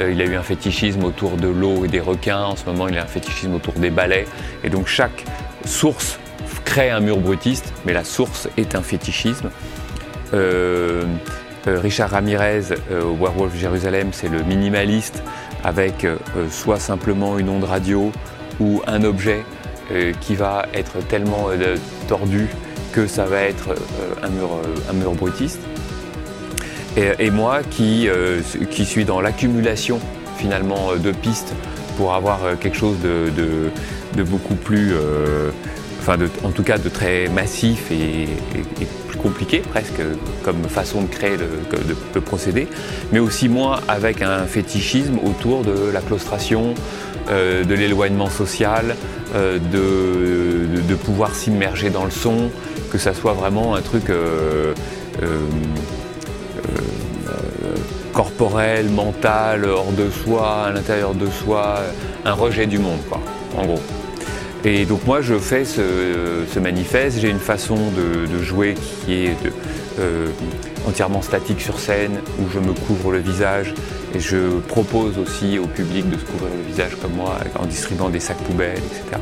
[SPEAKER 1] euh, il a eu un fétichisme autour de l'eau et des requins. En ce moment, il a un fétichisme autour des balais. Et donc chaque source crée un mur brutiste, mais la source est un fétichisme. Euh, euh, Richard Ramirez, euh, au Werewolf Jérusalem, c'est le minimaliste avec soit simplement une onde radio ou un objet qui va être tellement tordu que ça va être euh, un, mur, euh, un mur brutiste. Et, moi qui, euh, qui suis dans l'accumulation finalement de pistes pour avoir quelque chose de, beaucoup plus, enfin de- en tout cas de très massif et, plus compliqué presque comme façon de créer le, procéder, mais aussi moi avec un fétichisme autour de la claustration, de l'éloignement social, de, pouvoir s'immerger dans le son, que ça soit vraiment un truc corporel, mental, hors de soi, à l'intérieur de soi, un rejet du monde, quoi, en gros. Et donc moi je fais ce, manifeste, j'ai une façon de, jouer qui est euh, entièrement statique sur scène, où je me couvre le visage et je propose aussi au public de se couvrir le visage comme moi en distribuant des sacs poubelles, etc.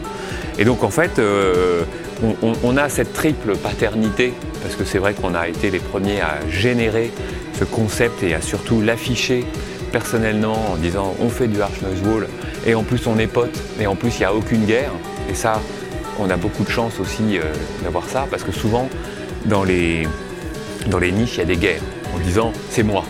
[SPEAKER 1] Et donc en fait euh, on, a cette triple paternité, parce que c'est vrai qu'on a été les premiers à générer ce concept et à surtout l'afficher personnellement en disant on fait du Arch Noise Wall et en plus on est potes et en plus il n'y a aucune guerre. Et ça, on a beaucoup de chance aussi euh, d'avoir ça, parce que souvent, dans les, niches, il y a des guerres, en disant c'est moi.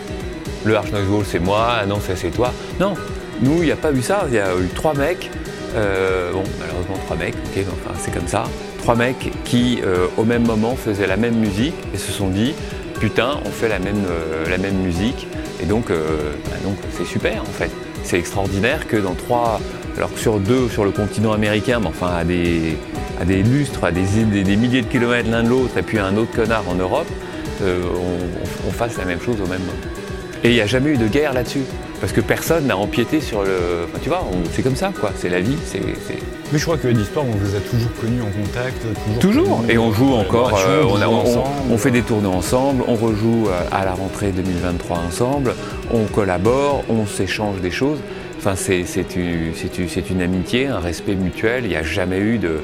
[SPEAKER 1] Le Arch Noise Wall, c'est moi, ah non, c'est toi. Non, nous, il n'y a pas eu ça. Il y a eu trois mecs, euh, bon, malheureusement trois mecs, ok, c'est comme ça. Trois mecs qui, euh, au même moment, faisaient la même musique et se sont dit putain, on fait la même, la même musique. Et donc, bah, donc c'est super en fait. C'est extraordinaire que dans trois, alors que sur deux, sur le continent américain, mais enfin à des, à des lustres, à des, des, milliers de kilomètres l'un de l'autre, et puis un autre connard en Europe, euh, on, fasse la même chose au même moment. Et il n'y a jamais eu de guerre là-dessus. Parce que personne n'a empiété sur le. Enfin, tu vois, c'est comme ça, quoi. C'est la vie. c'est...
[SPEAKER 3] Mais je crois que d'histoire, on vous a toujours connus en contact.
[SPEAKER 1] Toujours. toujours. Et on joue encore. Euh, on, on, fait des tournées ensemble. On rejoue euh, à la rentrée 2023 ensemble. On collabore. On s'échange des choses. Enfin, c'est une, amitié, un respect mutuel. Il n'y a jamais eu de,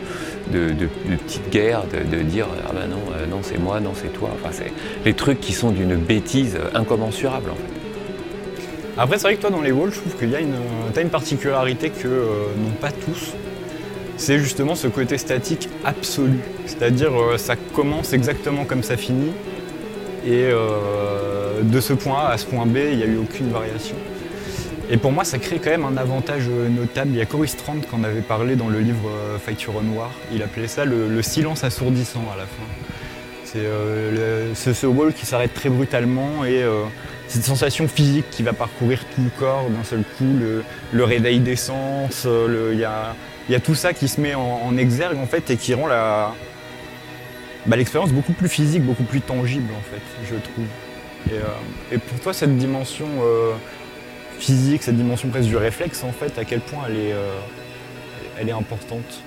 [SPEAKER 1] de, petite guerre, de, dire ah ben non, euh, non c'est moi, non c'est toi. Enfin, c'est les trucs qui sont d'une bêtise incommensurable en fait.
[SPEAKER 3] Après, c'est vrai que toi, dans les walls, je trouve qu'il y a une, as une particularité que euh, n'ont pas tous. C'est justement ce côté statique absolu. C'est-à-dire, euh, ça commence exactement comme ça finit. Et de ce point A à ce point B, il n'y a eu aucune variation. Et pour moi, ça crée quand même un avantage euh, notable. Il y a Cory Strand qui en avait parlé dans le livre euh, Fight Your Noir. Il appelait ça le, silence assourdissant à la fin. C'est euh, ce wall qui s'arrête très brutalement et cette sensation physique qui va parcourir tout le corps d'un seul coup, le, réveil d'essence, il y a, tout ça qui se met en, exergue en fait et qui rend la, bah, l'expérience beaucoup plus physique, beaucoup plus tangible en fait, je trouve. Et, pour toi, cette dimension physique, cette dimension presque du réflexe, en fait, à quel point elle est, euh, elle est importante?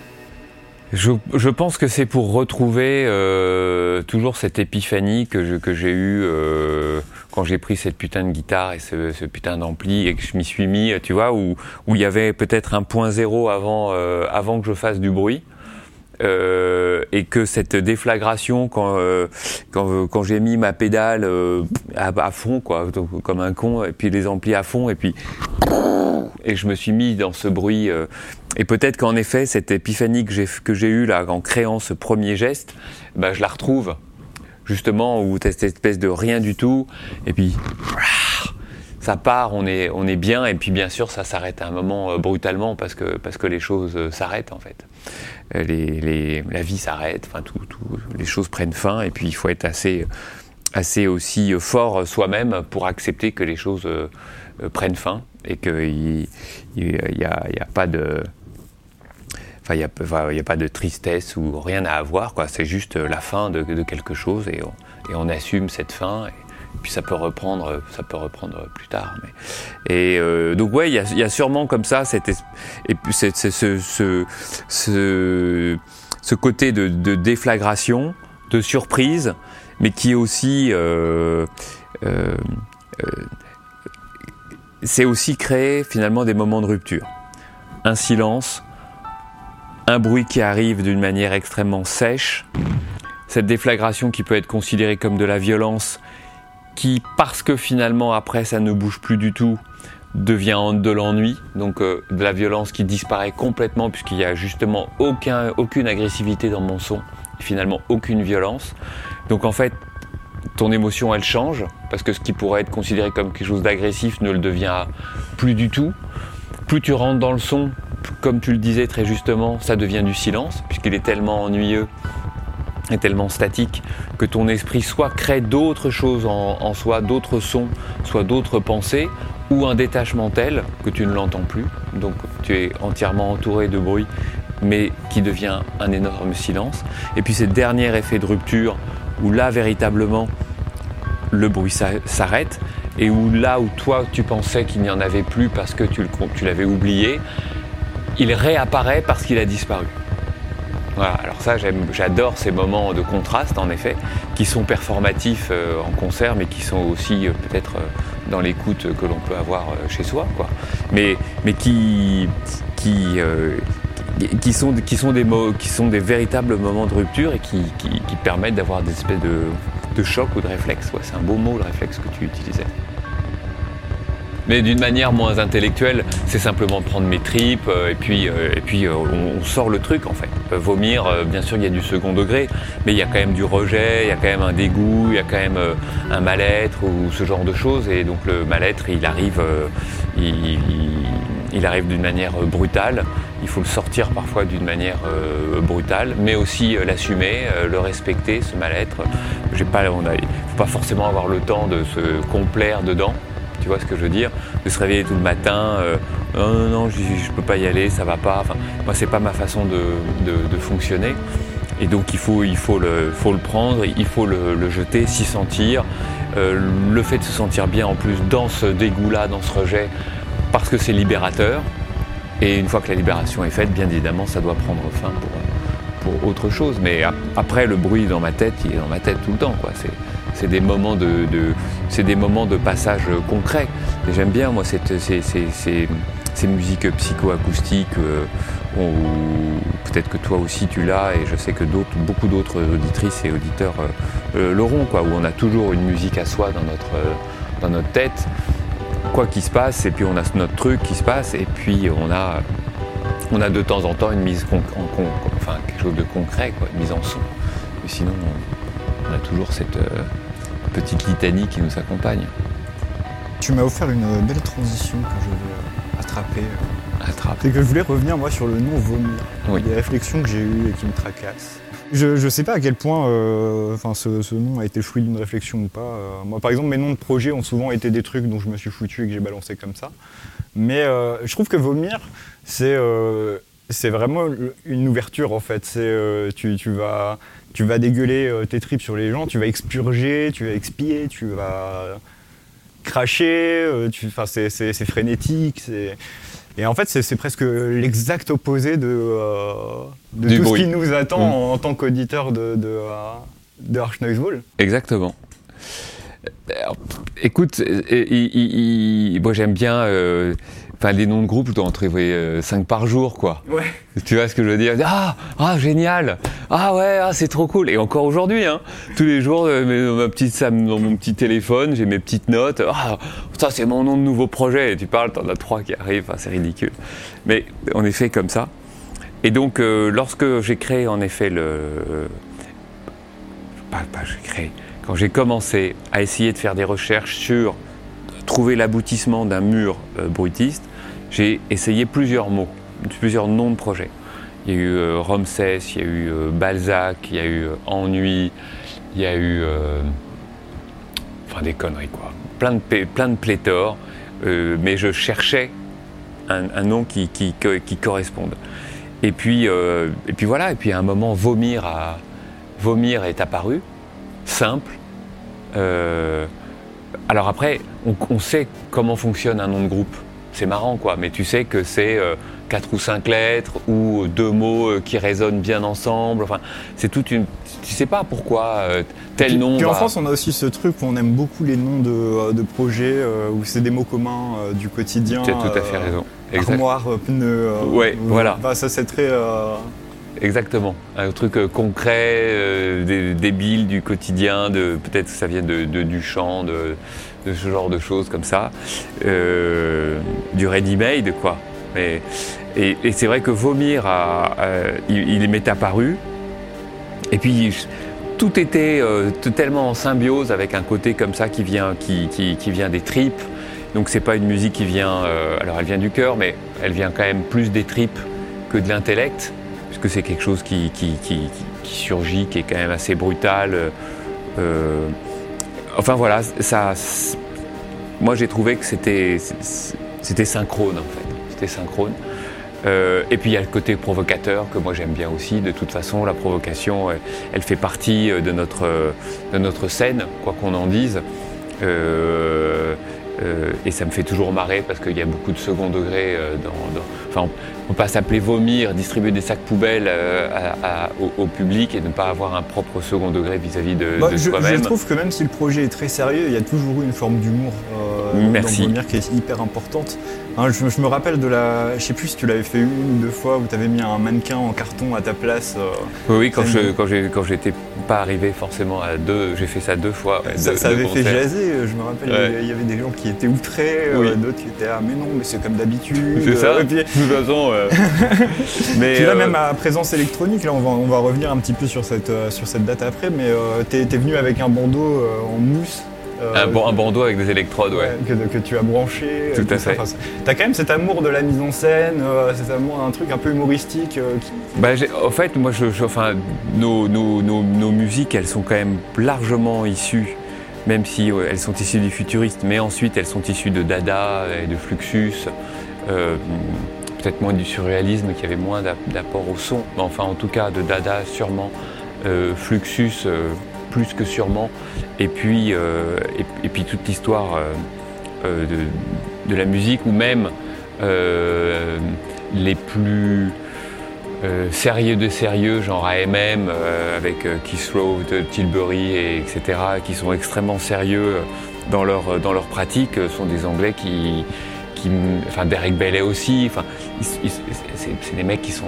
[SPEAKER 1] Je, pense que c'est pour retrouver euh, toujours cette épiphanie que, j'ai eue euh, quand j'ai pris cette putain de guitare et ce, putain d'ampli et que je m'y suis mis, tu vois, où, où il y avait peut-être un point zéro avant, avant que je fasse du bruit. Euh, et que cette déflagration quand euh, quand, quand j'ai mis ma pédale euh, à, fond quoi comme un con et puis les amplis à fond et puis et je me suis mis dans ce bruit et peut-être qu'en effet cette épiphanie que j'ai que j'ai eue là en créant ce premier geste bah, je la retrouve justement où cette espèce de rien du tout et puis ça part, on est, on est bien, et puis bien sûr, ça s'arrête à un moment brutalement parce que, parce que les choses s'arrêtent en fait. Euh, la vie s'arrête, enfin les choses prennent fin, et puis il faut être assez, assez aussi fort soi-même pour accepter que les choses euh, prennent fin et qu'il n'y a, a, pas de il a, pas de tristesse ou rien à avoir. C'est juste la fin de, quelque chose et on, assume cette fin. Puis ça peut reprendre, ça peut reprendre plus tard. Mais... Et euh, donc ouais, il y, a, sûrement comme ça cette et puis c'est, ce, ce, ce, côté de, déflagration, de surprise, mais qui est aussi euh, euh, c'est aussi créer finalement des moments de rupture, un silence, un bruit qui arrive d'une manière extrêmement sèche, cette déflagration qui peut être considérée comme de la violence qui, parce que finalement après ça ne bouge plus du tout, devient de l'ennui, donc euh, de la violence qui disparaît complètement puisqu'il n'y a justement aucun, aucune agressivité dans mon son, finalement aucune violence. Donc en fait, ton émotion elle change parce que ce qui pourrait être considéré comme quelque chose d'agressif ne le devient plus du tout. Plus tu rentres dans le son, comme tu le disais très justement, ça devient du silence puisqu'il est tellement ennuyeux est tellement statique que ton esprit soit crée d'autres choses en, soi, d'autres sons, soit d'autres pensées, ou un détachement tel que tu ne l'entends plus, donc tu es entièrement entouré de bruit, mais qui devient un énorme silence. Et puis ce dernier effet de rupture, où là véritablement le bruit s'arrête, et où là où toi tu pensais qu'il n'y en avait plus parce que tu l'avais oublié, il réapparaît parce qu'il a disparu. Alors ça j'adore ces moments de contraste en effet, qui sont performatifs euh, en concert mais qui sont aussi euh, peut-être euh, dans l'écoute que l'on peut avoir chez soi. Mais, qui, sont, des véritables moments de rupture et qui, qui, permettent d'avoir des espèces de, de choc ou de réflexe. c'est un beau mot le réflexe que tu utilisais. Mais d'une manière moins intellectuelle, c'est simplement prendre mes tripes euh, et puis, euh, et puis euh, on, sort le truc en fait. vomir, bien sûr, il y a du second degré, mais il y a quand même du rejet, il y a quand même un dégoût, il y a quand même un mal-être ou ce genre de choses. Et donc le mal-être, il arrive, il, arrive d'une manière brutale. Il faut le sortir parfois d'une manière brutale, mais aussi l'assumer, le respecter, ce mal-être. il ne faut pas forcément avoir le temps de se complaire dedans. Vois ce que je veux dire De se réveiller tout le matin, euh, non, non, non, je, ne peux pas y aller, ça va pas. Enfin, moi, c'est pas ma façon de, fonctionner. Et donc, il faut, il faut, le, prendre, il faut le, jeter, s'y sentir. Euh, le fait de se sentir bien en plus dans ce dégoût-là, dans ce rejet, parce que c'est libérateur. Et une fois que la libération est faite, bien évidemment, ça doit prendre fin pour, autre chose. Mais après, le bruit dans ma tête, il est dans ma tête tout le temps. C'est des moments de, c'est des moments de passage concret. Et j'aime bien moi cette, ces, ces, musiques psychoacoustiques. Euh, peut-être que toi aussi tu l'as et je sais que d'autres, beaucoup d'autres auditrices et auditeurs euh, euh, l'auront, quoi, où on a toujours une musique à soi dans notre, dans notre tête, quoi qu'il se passe, et puis on a notre truc qui se passe, et puis on a, on a de temps en temps une mise en, enfin quelque chose de concret, quoi, une mise en son. Mais sinon, on, a toujours cette, petite litanie qui nous accompagne.
[SPEAKER 3] Tu m'as offert une belle transition que je vais attraper.
[SPEAKER 1] Attraper.
[SPEAKER 3] C'est que je voulais revenir moi sur le nom vomir. Des réflexions que j'ai eues et qui me tracassent. Je ne sais pas à quel point euh, ce, nom a été fruit d'une réflexion ou pas. Euh, moi, par exemple, mes noms de projets ont souvent été des trucs dont je me suis foutu et que j'ai balancé comme ça. Mais euh, je trouve que vomir, c'est c'est vraiment une ouverture en fait. C'est tu, tu, vas tu vas dégueuler euh, tes tripes sur les gens, tu vas expurger, tu vas expier, tu vas cracher, euh, c'est frénétique. Et en fait, c'est presque l'exact opposé de, euh, de tout ce qui nous attend mm. en, tant qu'auditeur de, de, de Arch Noise Wall.
[SPEAKER 1] Exactement. Écoute, moi j'aime bien Enfin, les noms de groupe, je dois en trouver 5 par jour, quoi.
[SPEAKER 3] Ouais.
[SPEAKER 1] Tu vois ce que je veux dire? Ah, ah génial Ah ouais, ah, c'est trop cool. Et encore aujourd'hui, hein, tous les jours, euh, ma petite, dans mon petit téléphone, j'ai mes petites notes. Ah, ça, c'est mon nom de nouveau projet. Et tu parles, t'en as trois qui arrivent. Enfin, c'est ridicule. Mais en effet, comme ça. Et donc, euh, lorsque j'ai créé, en effet, le. Euh, pas, pas j'ai créé. Quand j'ai commencé à essayer de faire des recherches sur trouver l'aboutissement d'un mur bruitiste, j'ai essayé plusieurs mots, plusieurs noms de projets. Il y a eu euh, Ramsès, il y a eu euh, Balzac, il y a eu euh, Ennui, il y a eu. enfin, des conneries quoi. Plein de, plein de pléthores, mais je cherchais un, nom qui, qui, corresponde. Et puis, et puis voilà, et puis à un moment, Vomir, a, Vomir est apparu, simple. alors après, on sait comment fonctionne un nom de groupe c'est marrant quoi, mais tu sais que c'est euh, quatre ou cinq lettres ou deux mots euh, qui résonnent bien ensemble. Enfin, c'est toute une. Tu sais pas pourquoi euh, tel nom.
[SPEAKER 3] Puis en France, on a aussi ce truc où on aime beaucoup les noms de, projets où c'est des mots communs du quotidien.
[SPEAKER 1] Tu as tout à fait raison.
[SPEAKER 3] Armoire, pneu.
[SPEAKER 1] ouais, voilà.
[SPEAKER 3] Bah, ça c'est très.
[SPEAKER 1] Exactement, un truc concret, débile du quotidien, peut-être que ça vient de, du chant, de, ce genre de choses comme ça, euh, du ready-made quoi. et, c'est vrai que vomir, il, m'est apparu. Et puis tout était euh, tellement en symbiose avec un côté comme ça qui vient, qui, vient des tripes. Donc c'est pas une musique qui vient, euh, alors elle vient du cœur, mais elle vient quand même plus des tripes que de l'intellect, puisque c'est quelque chose qui, surgit, qui est quand même assez brutal. Enfin voilà, ça, moi j'ai trouvé que c'était synchrone en fait. C'était synchrone. Euh, et puis il y a le côté provocateur que moi j'aime bien aussi. De toute façon, la provocation, elle, fait partie de notre, scène, quoi qu'on en dise. Euh, euh, et ça me fait toujours marrer parce qu'il y a beaucoup de second degré dans, Enfin, on ne peut pas s'appeler vomir, distribuer des sacs poubelles euh, au, public et ne pas avoir un propre second degré vis-à-vis de,
[SPEAKER 3] bah,
[SPEAKER 1] soi-même.
[SPEAKER 3] Je trouve que même si le projet est très sérieux, il y a toujours eu une forme d'humour euh, dans Vomir qui est hyper importante. Hein, je, me rappelle de la. Je sais plus si tu l'avais fait une ou deux fois où tu avais mis un mannequin en carton à ta place. Euh,
[SPEAKER 1] oui, quand, je, quand, quand j'étais pas arrivé forcément à deux, j'ai fait ça deux fois.
[SPEAKER 3] ça, avait fait jaser, je me rappelle, il y avait des gens qui étaient outrés, d'autres qui étaient Ah, mais non, mais c'est comme d'habitude.
[SPEAKER 1] C'est ça toute façon. Euh.
[SPEAKER 3] mais puis là, euh, même à présence électronique, là, on va, on va revenir un petit peu sur cette, euh, sur cette date après, mais t'es es venu avec un bandeau en mousse.
[SPEAKER 1] Un, un, bandeau avec des électrodes, ouais.
[SPEAKER 3] que, que, tu as branché.
[SPEAKER 1] Tout à fait.
[SPEAKER 3] T'as quand même cet amour de la mise en scène, cet amour d'un truc un peu humoristique.
[SPEAKER 1] Bah, en fait, moi, je, enfin, nos, nos, nos, nos, musiques, elles sont quand même largement issues, même si elles sont issues du futuriste, mais ensuite elles sont issues de Dada et de Fluxus peut-être moins du surréalisme, qui avait moins d'apport au son, mais enfin en tout cas de Dada sûrement, euh, Fluxus euh, plus que sûrement, et puis, euh, et, puis toute l'histoire de, la musique, ou même les plus sérieux de sérieux, genre AMM, avec Keith Rowe, Tilbury, et, etc., qui sont extrêmement sérieux dans leur, pratique, sont des Anglais qui enfin Derek Bailey aussi, c'est des mecs qui, sont,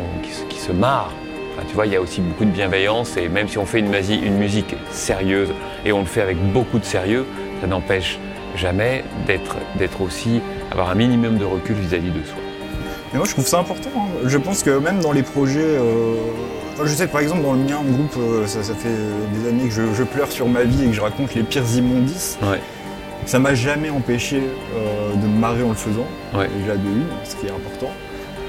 [SPEAKER 1] qui, se marrent. Enfin, tu vois, il y a aussi beaucoup de bienveillance et même si on fait une, une musique sérieuse et on le fait avec beaucoup de sérieux, ça n'empêche jamais d'être aussi, avoir un minimum de recul vis-à-vis de soi.
[SPEAKER 3] Mais moi je trouve ça important. Hein. Je pense que même dans les projets, euh, je sais par exemple dans le mien, le groupe, euh, ça, fait des années que je, pleure sur ma vie et que je raconte les pires immondices. Ça m'a jamais empêché euh, de me marrer en le faisant, déjà de une, ce qui est important,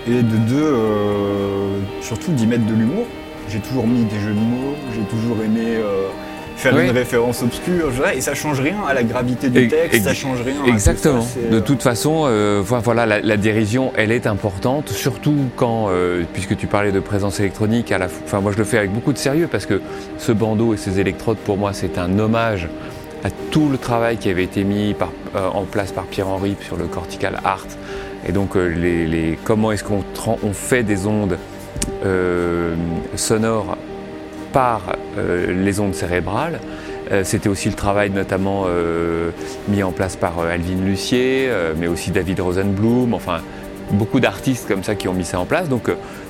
[SPEAKER 3] et de deux, euh, surtout d'y mettre de l'humour. J'ai toujours mis des jeux de mots, j'ai toujours aimé euh, faire une référence obscure, et ça change rien à la gravité du texte, ça change rien.
[SPEAKER 1] Exactement. de toute façon, voilà, la, dérision, elle est importante, surtout quand, puisque tu parlais de présence électronique, à la, enfin moi je le fais avec beaucoup de sérieux parce que ce bandeau et ces électrodes, pour moi, c'est un hommage à tout le travail qui avait été mis euh, en place par Pierre-Henri sur le cortical art. Et donc, euh, comment est-ce qu'on on fait des ondes euh, sonores par les ondes cérébrales? C'était aussi le travail notamment mis en place par Alvin Lucier, mais aussi David Rosenblum, enfin beaucoup d'artistes comme ça qui ont mis ça en place. Donc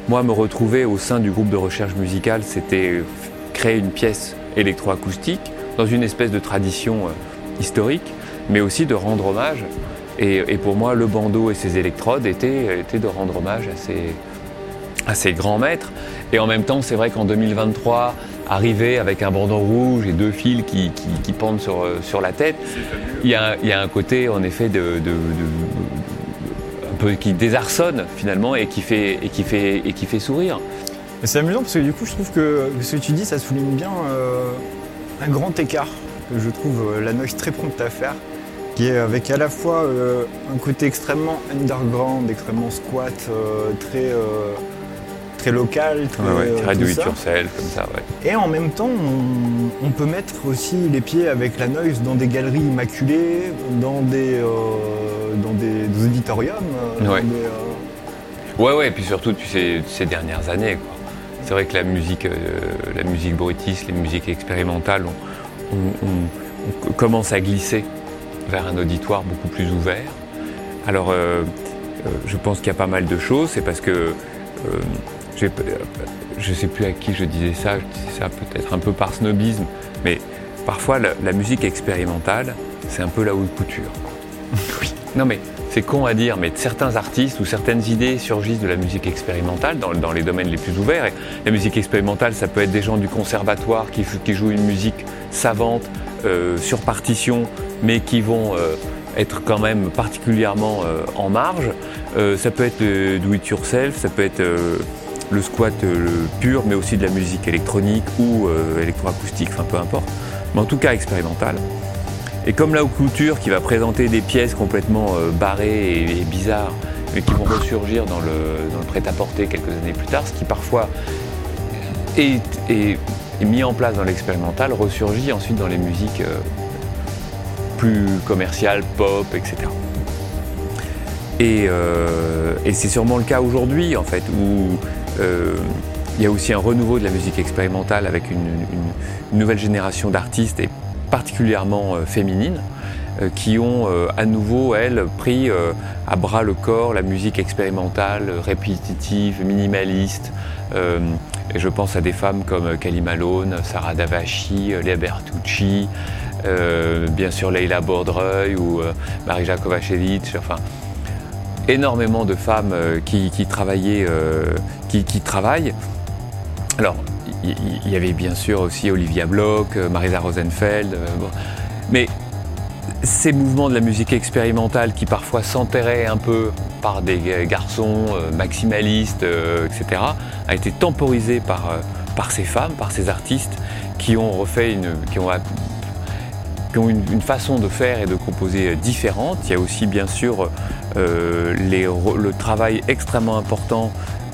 [SPEAKER 1] moi, me retrouver au sein du groupe de recherche musicale, c'était créer une pièce électroacoustique dans une espèce de tradition euh, historique, mais aussi de rendre hommage. Et, pour moi, le bandeau et ses électrodes étaient, étaient de rendre hommage à ces, à ces grands maîtres. Et en même temps, c'est vrai qu'en 2023, arriver avec un bandeau rouge et deux fils qui, qui, pendent sur, sur la tête, il y, a, il y a un côté en effet de, de, un peu qui désarçonne finalement et qui fait, et qui fait, et qui fait sourire.
[SPEAKER 3] C'est amusant parce que du coup, je trouve que ce que tu dis, ça souligne bien euh, un grand écart que je trouve euh, la noise très prompte à faire, qui est avec à la fois euh, un côté extrêmement underground, extrêmement squat, euh, très, très local,
[SPEAKER 1] très, ouais, do it yourself, comme ça. Ouais.
[SPEAKER 3] Et en même temps, on, peut mettre aussi les pieds avec la noise dans des galeries immaculées, dans des, dans des, auditoriums.
[SPEAKER 1] Ouais. ouais, ouais, et puis surtout, tu sais, ces dernières années, quoi. C'est vrai que la musique, euh, la musique brutiste, les musiques expérimentales, on, commence à glisser vers un auditoire beaucoup plus ouvert. Alors, euh, euh, je pense qu'il y a pas mal de choses. C'est parce que je ne sais plus à qui je disais ça. Je disais ça peut-être un peu par snobisme, mais parfois la, musique expérimentale, c'est un peu la haute couture. oui. Non mais c'est con à dire, mais certains artistes ou certaines idées surgissent de la musique expérimentale dans, les domaines les plus ouverts. Et la musique expérimentale, ça peut être des gens du conservatoire qui, jouent une musique savante euh, sur partition, mais qui vont euh, être quand même particulièrement euh, en marge. ça peut être do it yourself, ça peut être le squat pur, mais aussi de la musique électronique ou électroacoustique, enfin peu importe. Mais en tout cas expérimentale. Et comme la haute couture qui va présenter des pièces complètement barrées et, bizarres, mais qui vont ressurgir dans le, dans le prêt-à-porter quelques années plus tard, ce qui parfois est, est, mis en place dans l'expérimental, ressurgit ensuite dans les musiques plus commerciales, pop, etc. Euh, et, c'est sûrement le cas aujourd'hui, en fait, où euh, il y a aussi un renouveau de la musique expérimentale avec une, nouvelle génération d'artistes, et particulièrement euh, féminines, qui ont à nouveau, elles, pris à bras le corps la musique expérimentale, répétitive, minimaliste. et je pense à des femmes comme Kelly Malone, Sarah Davachi, Léa Bertucci, bien sûr Leila Bordreuil ou Marija Kovacevic. Enfin, énormément de femmes euh, qui, travaillaient, euh, qui, travaillent. Alors, il y, avait bien sûr aussi Olivia Bloch, euh, Marisa Rosenfeld, mais ces mouvements de la musique expérimentale qui parfois s'enterraient un peu par des garçons maximalistes, etc., a été temporisé par, par ces femmes, par ces artistes qui ont refait une, qui ont une, façon de faire et de composer différente. Il y a aussi bien sûr euh, le travail extrêmement important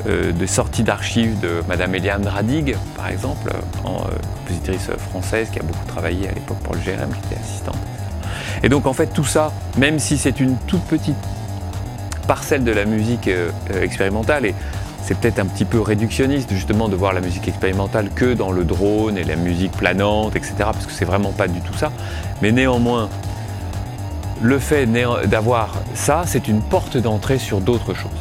[SPEAKER 1] euh, de sortie d'archives de Madame Eliane Radig, par exemple, euh, compositrice française qui a beaucoup travaillé à l'époque pour le GRM, qui était assistante. Et donc en fait tout ça, même si c'est une toute petite parcelle de la musique expérimentale, et c'est peut-être un petit peu réductionniste justement de voir la musique expérimentale que dans le drone et la musique planante, etc., parce que c'est vraiment pas du tout ça, mais néanmoins le fait d'avoir ça, c'est une porte d'entrée sur d'autres choses.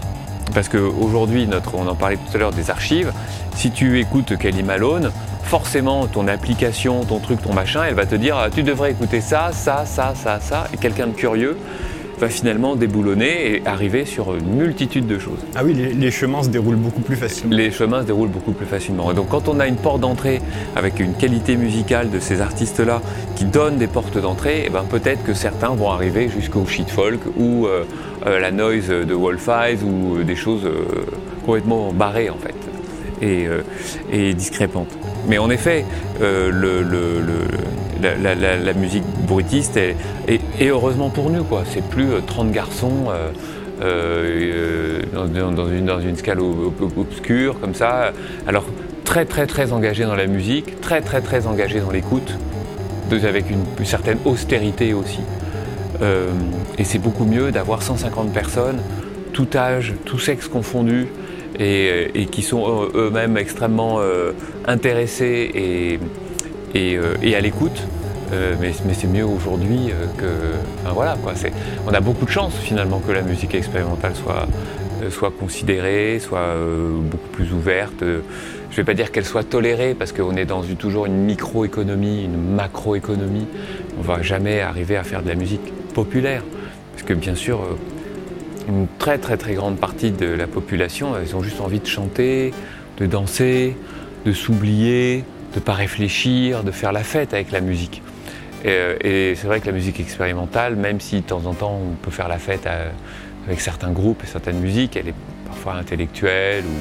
[SPEAKER 1] Parce qu'aujourd'hui, on en parlait tout à l'heure des archives, si tu écoutes Kelly Malone, forcément ton application, ton truc, ton machin, elle va te dire tu devrais écouter ça, ça, ça, ça, ça. Et quelqu'un de curieux va finalement déboulonner et arriver sur une multitude de choses.
[SPEAKER 3] Ah oui, les, chemins se déroulent beaucoup plus facilement.
[SPEAKER 1] Les chemins se déroulent beaucoup plus facilement. Et donc quand on a une porte d'entrée avec une qualité musicale de ces artistes-là qui donne des portes d'entrée, eh ben peut-être que certains vont arriver jusqu'au shit folk ou euh, euh, la noise de Wolf Eyes ou euh, des choses complètement barrées en fait et, et discrépantes. Mais en effet, le, la, musique bruitiste et, heureusement pour nous, quoi. C'est plus 30 garçons dans, une, dans une scale obscure comme ça. Alors très très très engagés dans la musique, très très très engagés dans l'écoute avec une, certaine austérité aussi. Euh, et c'est beaucoup mieux d'avoir 150 personnes, tout âge, tout sexe confondu, et, qui sont eux-mêmes extrêmement euh, intéressés et, euh, à l'écoute. mais, c'est mieux aujourd'hui que. voilà, quoi. On a beaucoup de chance finalement que la musique expérimentale soit, considérée, soit beaucoup plus ouverte. Je ne vais pas dire qu'elle soit tolérée parce qu'on est dans toujours une microéconomie, une macroéconomie. On ne va jamais arriver à faire de la musique populaire. Parce que bien sûr, euh, une très très très grande partie de la population, ils ont juste envie de chanter, de danser, de s'oublier, de ne pas réfléchir, de faire la fête avec la musique. Et, euh, c'est vrai que la musique expérimentale, même si de temps en temps on peut faire la fête avec certains groupes et certaines musiques, elle est parfois intellectuelle ou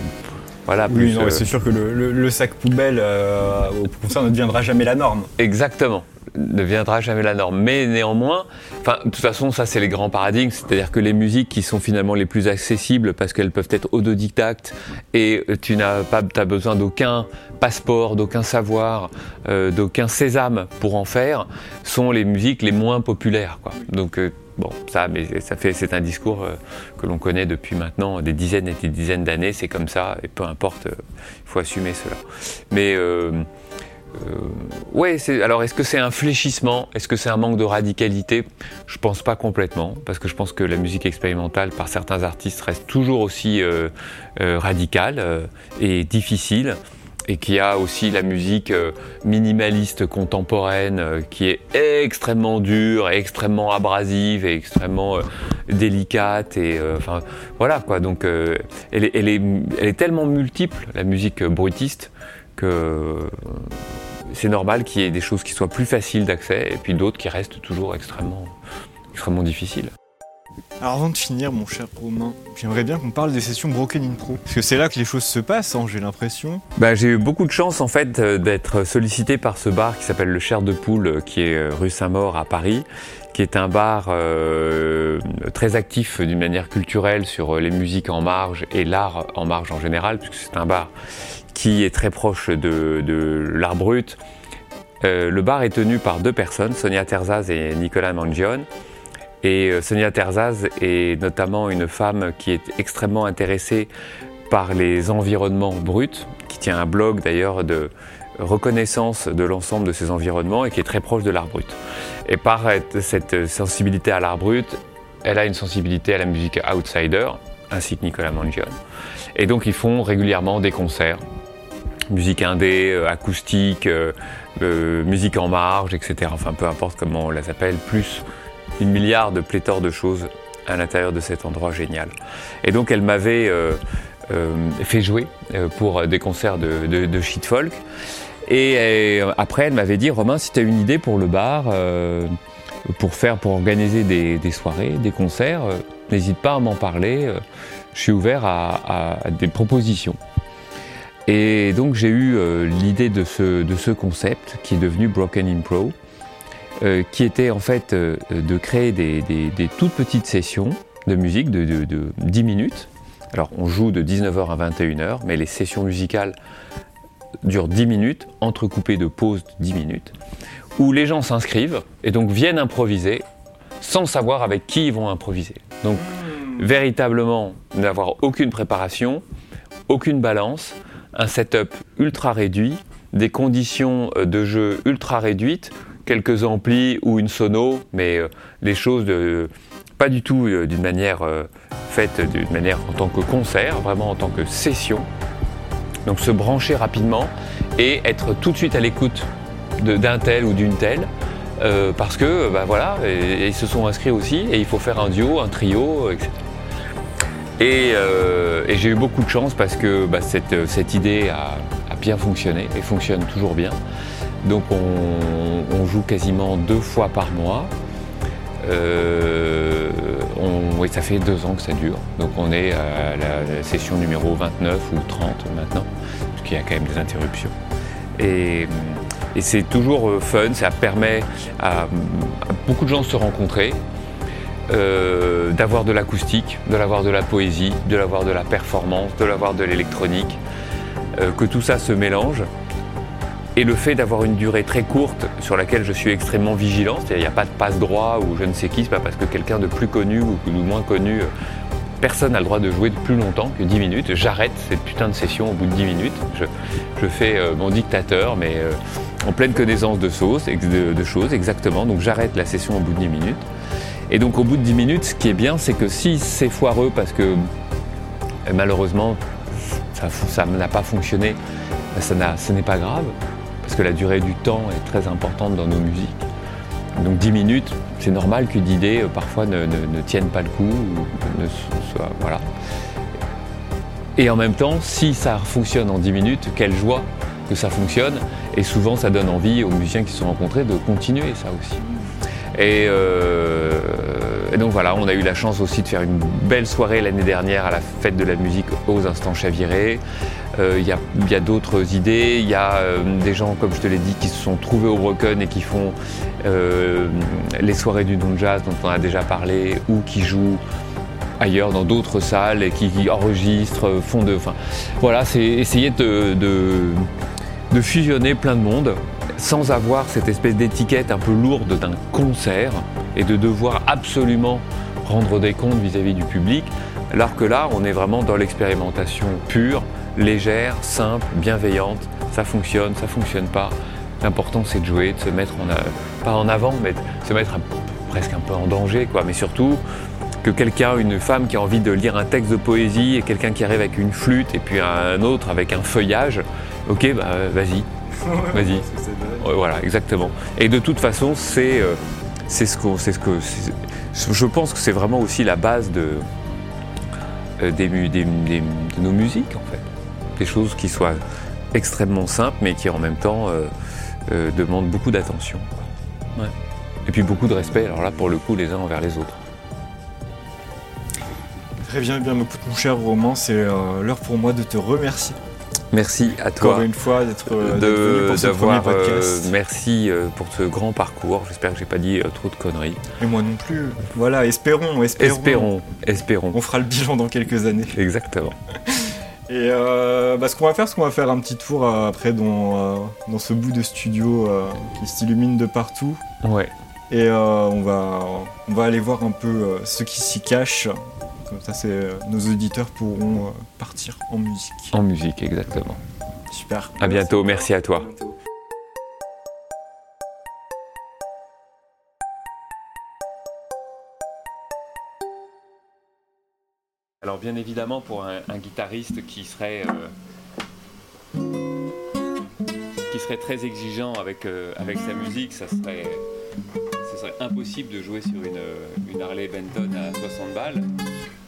[SPEAKER 3] voilà, oui, euh, c'est sûr que le, sac poubelle euh, au concert ne deviendra jamais la norme.
[SPEAKER 1] Exactement ne deviendra jamais la norme. Mais néanmoins, enfin, de toute façon, ça c'est les grands paradigmes, c'est-à-dire que les musiques qui sont finalement les plus accessibles parce qu'elles peuvent être autodidactes et tu n'as pas as besoin d'aucun passeport, d'aucun savoir, euh, d'aucun sésame pour en faire, sont les musiques les moins populaires. Donc Bon, ça, mais ça fait, c'est un discours euh, que l'on connaît depuis maintenant des dizaines et des dizaines d'années. C'est comme ça, et peu importe, euh, il faut assumer cela. Mais euh, ouais, alors est-ce que c'est un fléchissement? Est-ce que c'est un manque de radicalité? Je pense pas complètement, parce que je pense que la musique expérimentale par certains artistes reste toujours aussi radicale et difficile et qui a aussi la musique euh, minimaliste contemporaine euh, qui est extrêmement dure, extrêmement abrasive et extrêmement euh, délicate et enfin voilà quoi. Donc elle, est, tellement multiple la musique brutiste que c'est normal qu'il y ait des choses qui soient plus faciles d'accès et puis d'autres qui restent toujours extrêmement extrêmement difficiles.
[SPEAKER 4] Alors avant de finir, mon cher Romain, j'aimerais bien qu'on parle des sessions Broken Intro. Parce que c'est là que les choses se passent, hein, j'ai l'impression.
[SPEAKER 1] Bah, j'ai eu beaucoup de chance en fait euh, d'être sollicité par ce bar qui s'appelle le Cher de Poule, euh, qui est euh, rue Saint-Maur à Paris, qui est un bar euh, très actif d'une manière culturelle sur les musiques en marge et l'art en marge en général, puisque c'est un bar qui est très proche de, l'art brut. Euh, le bar est tenu par deux personnes, Sonia Terzaz et Nicolas Mangione. Et euh, Sonia Terzaz est notamment une femme qui est extrêmement intéressée par les environnements bruts, qui tient un blog d'ailleurs de reconnaissance de l'ensemble de ces environnements et qui est très proche de l'art brut. Et par cette sensibilité à l'art brut, elle a une sensibilité à la musique outsider, ainsi que Nicolas Mangione. Et donc ils font régulièrement des concerts, musique indé, euh, acoustique, euh, euh, musique en marge, etc. Enfin peu importe comment on les appelle, plus une milliard de pléthore de choses à l'intérieur de cet endroit génial. Et donc elle m'avait fait jouer pour des concerts de, shit folk. Et après elle m'avait dit Romain si tu as une idée pour le bar, pour faire, pour organiser des, soirées, des concerts, n'hésite pas à m'en parler. je suis ouvert à des propositions. Et donc j'ai eu euh, l'idée de ce, de ce concept qui est devenu Broken Impro, euh, qui était en fait euh, de créer des, des- des toutes petites sessions de musique de, de- de 10 minutes. Alors on joue de 19h à 21h, mais les sessions musicales durent 10 minutes, entrecoupées de pauses de 10 minutes, où les gens s'inscrivent et donc viennent improviser sans savoir avec qui ils vont improviser. Donc véritablement n'avoir aucune préparation, aucune balance, un setup ultra réduit, des conditions euh, de jeu ultra réduites, quelques amplis ou une sono, mais euh, les choses pas du tout euh, d'une manière faite d'une manière en tant que concert, vraiment en tant que session. Donc se brancher rapidement et être tout de suite à l'écoute d'un tel ou d'une telle. parce que bah voilà, ils se sont inscrits aussi et il faut faire un duo, un trio, etc. Et, euh, et j'ai eu beaucoup de chance parce que bah, cette, cette idée a, bien fonctionné et fonctionne toujours bien. Donc on, joue quasiment deux fois par mois. Euh, ça fait deux ans que ça dure. Donc on est à la session numéro 29 ou 30 maintenant, parce qu'il y a quand même des interruptions. Et, c'est toujours euh, fun, ça permet à beaucoup de gens de se rencontrer, euh, d'avoir de l'acoustique, de l'avoir de la poésie, de l'avoir de la performance, de l'avoir de l'électronique, euh, que tout ça se mélange. Et le fait d'avoir une durée très courte sur laquelle je suis extrêmement vigilant, c'est-à-dire il n'y a pas de passe droit ou je ne sais qui, c'est pas parce que quelqu'un de plus connu ou de moins connu, euh, personne n'a le droit de jouer de plus longtemps que 10 minutes. J'arrête cette putain de session au bout de 10 minutes. Je, fais mon dictateur, mais en pleine connaissance de, sauce, de choses, exactement. Donc j'arrête la session au bout de 10 minutes. Et donc au bout de 10 minutes, ce qui est bien, c'est que si c'est foireux parce que malheureusement ça n'a pas fonctionné, ben, ça ce n'est pas grave, parce que la durée du temps est très importante dans nos musiques. Donc 10 minutes, c'est normal qu'une idée euh, parfois ne, ne- ne tienne pas le coup. Et en même temps, si ça fonctionne en 10 minutes, quelle joie que ça fonctionne, et souvent ça donne envie aux musiciens qui se sont rencontrés de continuer ça aussi. Et, euh, et donc voilà, on a eu la chance aussi de faire une belle soirée l'année dernière à la fête de la musique aux Instants Chavirés. Euh, Il y a, il y a d'autres idées, il y a euh, des gens, comme je te l'ai dit, qui se sont trouvés au Broken et qui font euh, les soirées du non-jazz dont on a déjà parlé, ou qui jouent ailleurs dans d'autres salles et qui, enregistrent, font de... Enfin, voilà, c'est essayer de, de fusionner plein de monde sans avoir cette espèce d'étiquette un peu lourde d'un concert et de devoir absolument rendre des comptes vis-à-vis du public, alors que là, on est vraiment dans l'expérimentation pure, légère, simple, bienveillante. Ça fonctionne, ça fonctionne pas. L'important, c'est de jouer, de se mettre a- pas en avant, mais de se mettre presque un peu en danger. Mais surtout, que quelqu'un, une femme qui a envie de lire un texte de poésie et quelqu'un qui arrive avec une flûte et puis un autre avec un feuillage, ok, bah vas-y, vas-y. Voilà, exactement. Et de toute façon, c'est euh, c'est ce qu'on, c'est ce que, je pense que c'est vraiment aussi la base de euh, des, mu- des- des- de nos musiques en fait, des choses qui soient extrêmement simples, mais qui en même temps euh, euh, demandent beaucoup d'attention. Ouais. Et puis beaucoup de respect. Alors là, pour le coup, les uns envers les autres.
[SPEAKER 3] Très bien, bien, écoute mon cher Roman, c'est euh, l'heure pour moi de te remercier.
[SPEAKER 1] Merci à toi.
[SPEAKER 3] Encore une fois d'être euh, venu pour ce premier podcast.
[SPEAKER 1] euh, merci euh, pour ce grand parcours. J'espère que j'ai pas dit trop de conneries.
[SPEAKER 3] Et moi non plus. Voilà, espérons, espérons.
[SPEAKER 1] Espérons, espérons.
[SPEAKER 3] On fera le bilan dans quelques années.
[SPEAKER 1] Exactement.
[SPEAKER 3] Et euh, bah, ce qu'on va faire, c'est qu'on va faire un petit tour euh, après dans, dans ce bout de studio qui s'illumine de partout.
[SPEAKER 1] Ouais.
[SPEAKER 3] Et on, va, on va aller voir un peu ce qui s'y cache. Comme ça, c'est, euh, nos auditeurs pourront euh, partir en musique.
[SPEAKER 1] En musique, exactement.
[SPEAKER 3] Super.
[SPEAKER 1] À bientôt, merci à toi. Alors bien évidemment pour un, un guitariste qui serait euh, qui serait très exigeant avec, euh, avec sa musique, ça serait, ce serait impossible de jouer sur une, une Harley Benton à 60 balles.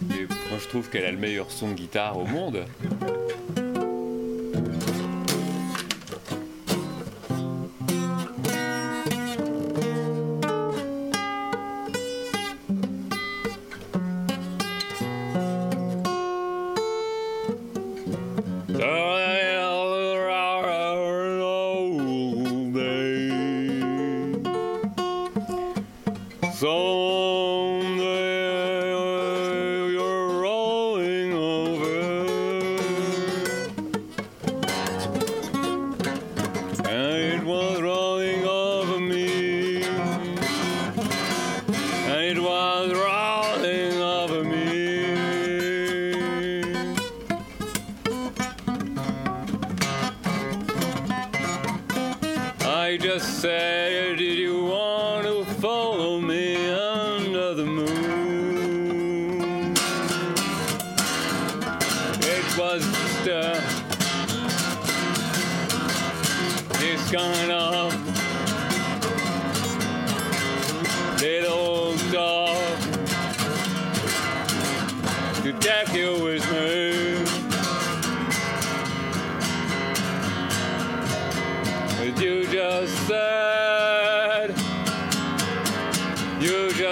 [SPEAKER 1] Moi je trouve qu'elle a le meilleur son de guitare au monde.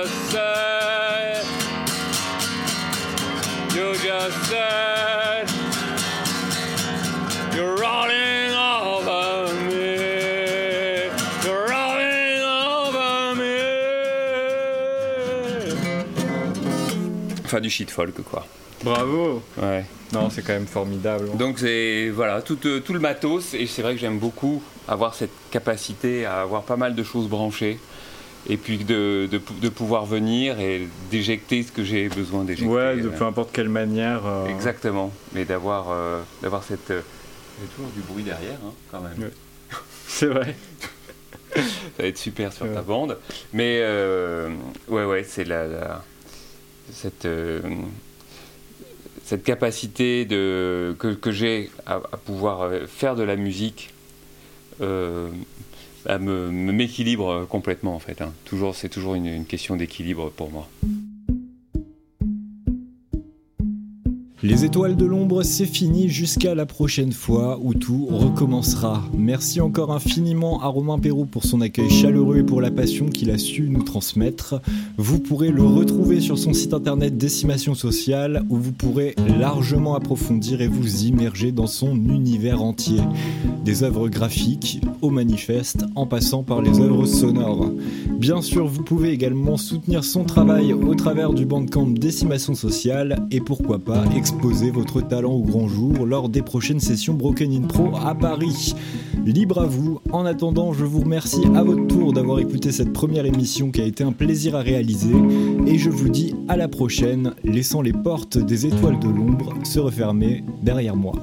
[SPEAKER 1] Just said, you just said, you're rolling over me, you're rolling over me. Enfin, du shit folk, quoi.
[SPEAKER 3] Bravo
[SPEAKER 1] Ouais.
[SPEAKER 3] Non, c'est quand même formidable.
[SPEAKER 1] Donc c'est voilà tout, euh, tout le matos et c'est vrai que j'aime beaucoup avoir cette capacité à avoir pas mal de choses branchées et puis de, de, de pouvoir venir et d'éjecter ce que j'ai besoin d'éjecter.
[SPEAKER 3] Ouais, de
[SPEAKER 1] Euh,
[SPEAKER 3] peu importe quelle manière. euh,
[SPEAKER 1] Exactement, mais d'avoir euh, d'avoir cette euh, j'ai toujours du bruit derrière hein, quand même.
[SPEAKER 3] Ouais. C'est vrai.
[SPEAKER 1] Ça va être super sur ta bande. Mais euh, ouais, ouais, c'est la, la- cette, cette capacité de, que, que j'ai à, à pouvoir faire de la musique à me, me- m'équilibre complètement en fait. hein. Toujours, c'est toujours une question d'équilibre pour moi.
[SPEAKER 3] Les étoiles de l'ombre, c'est fini jusqu'à la prochaine fois où tout recommencera. Merci encore infiniment à Romain Perrault pour son accueil chaleureux et pour la passion qu'il a su nous transmettre. Vous pourrez le retrouver sur son site internet Décimation Sociale où vous pourrez largement approfondir et vous immerger dans son univers entier. Des œuvres graphiques au manifeste en passant par les œuvres sonores. Bien sûr, vous pouvez également soutenir son travail au travers du bandcamp Décimation Sociale et pourquoi pas exposer votre talent au grand jour lors des prochaines sessions Broken in Pro à Paris. Libre à vous. En attendant, je vous remercie à votre tour d'avoir écouté cette première émission qui a été un plaisir à réaliser et je vous dis à la prochaine, laissant les portes des étoiles de l'ombre se refermer derrière moi.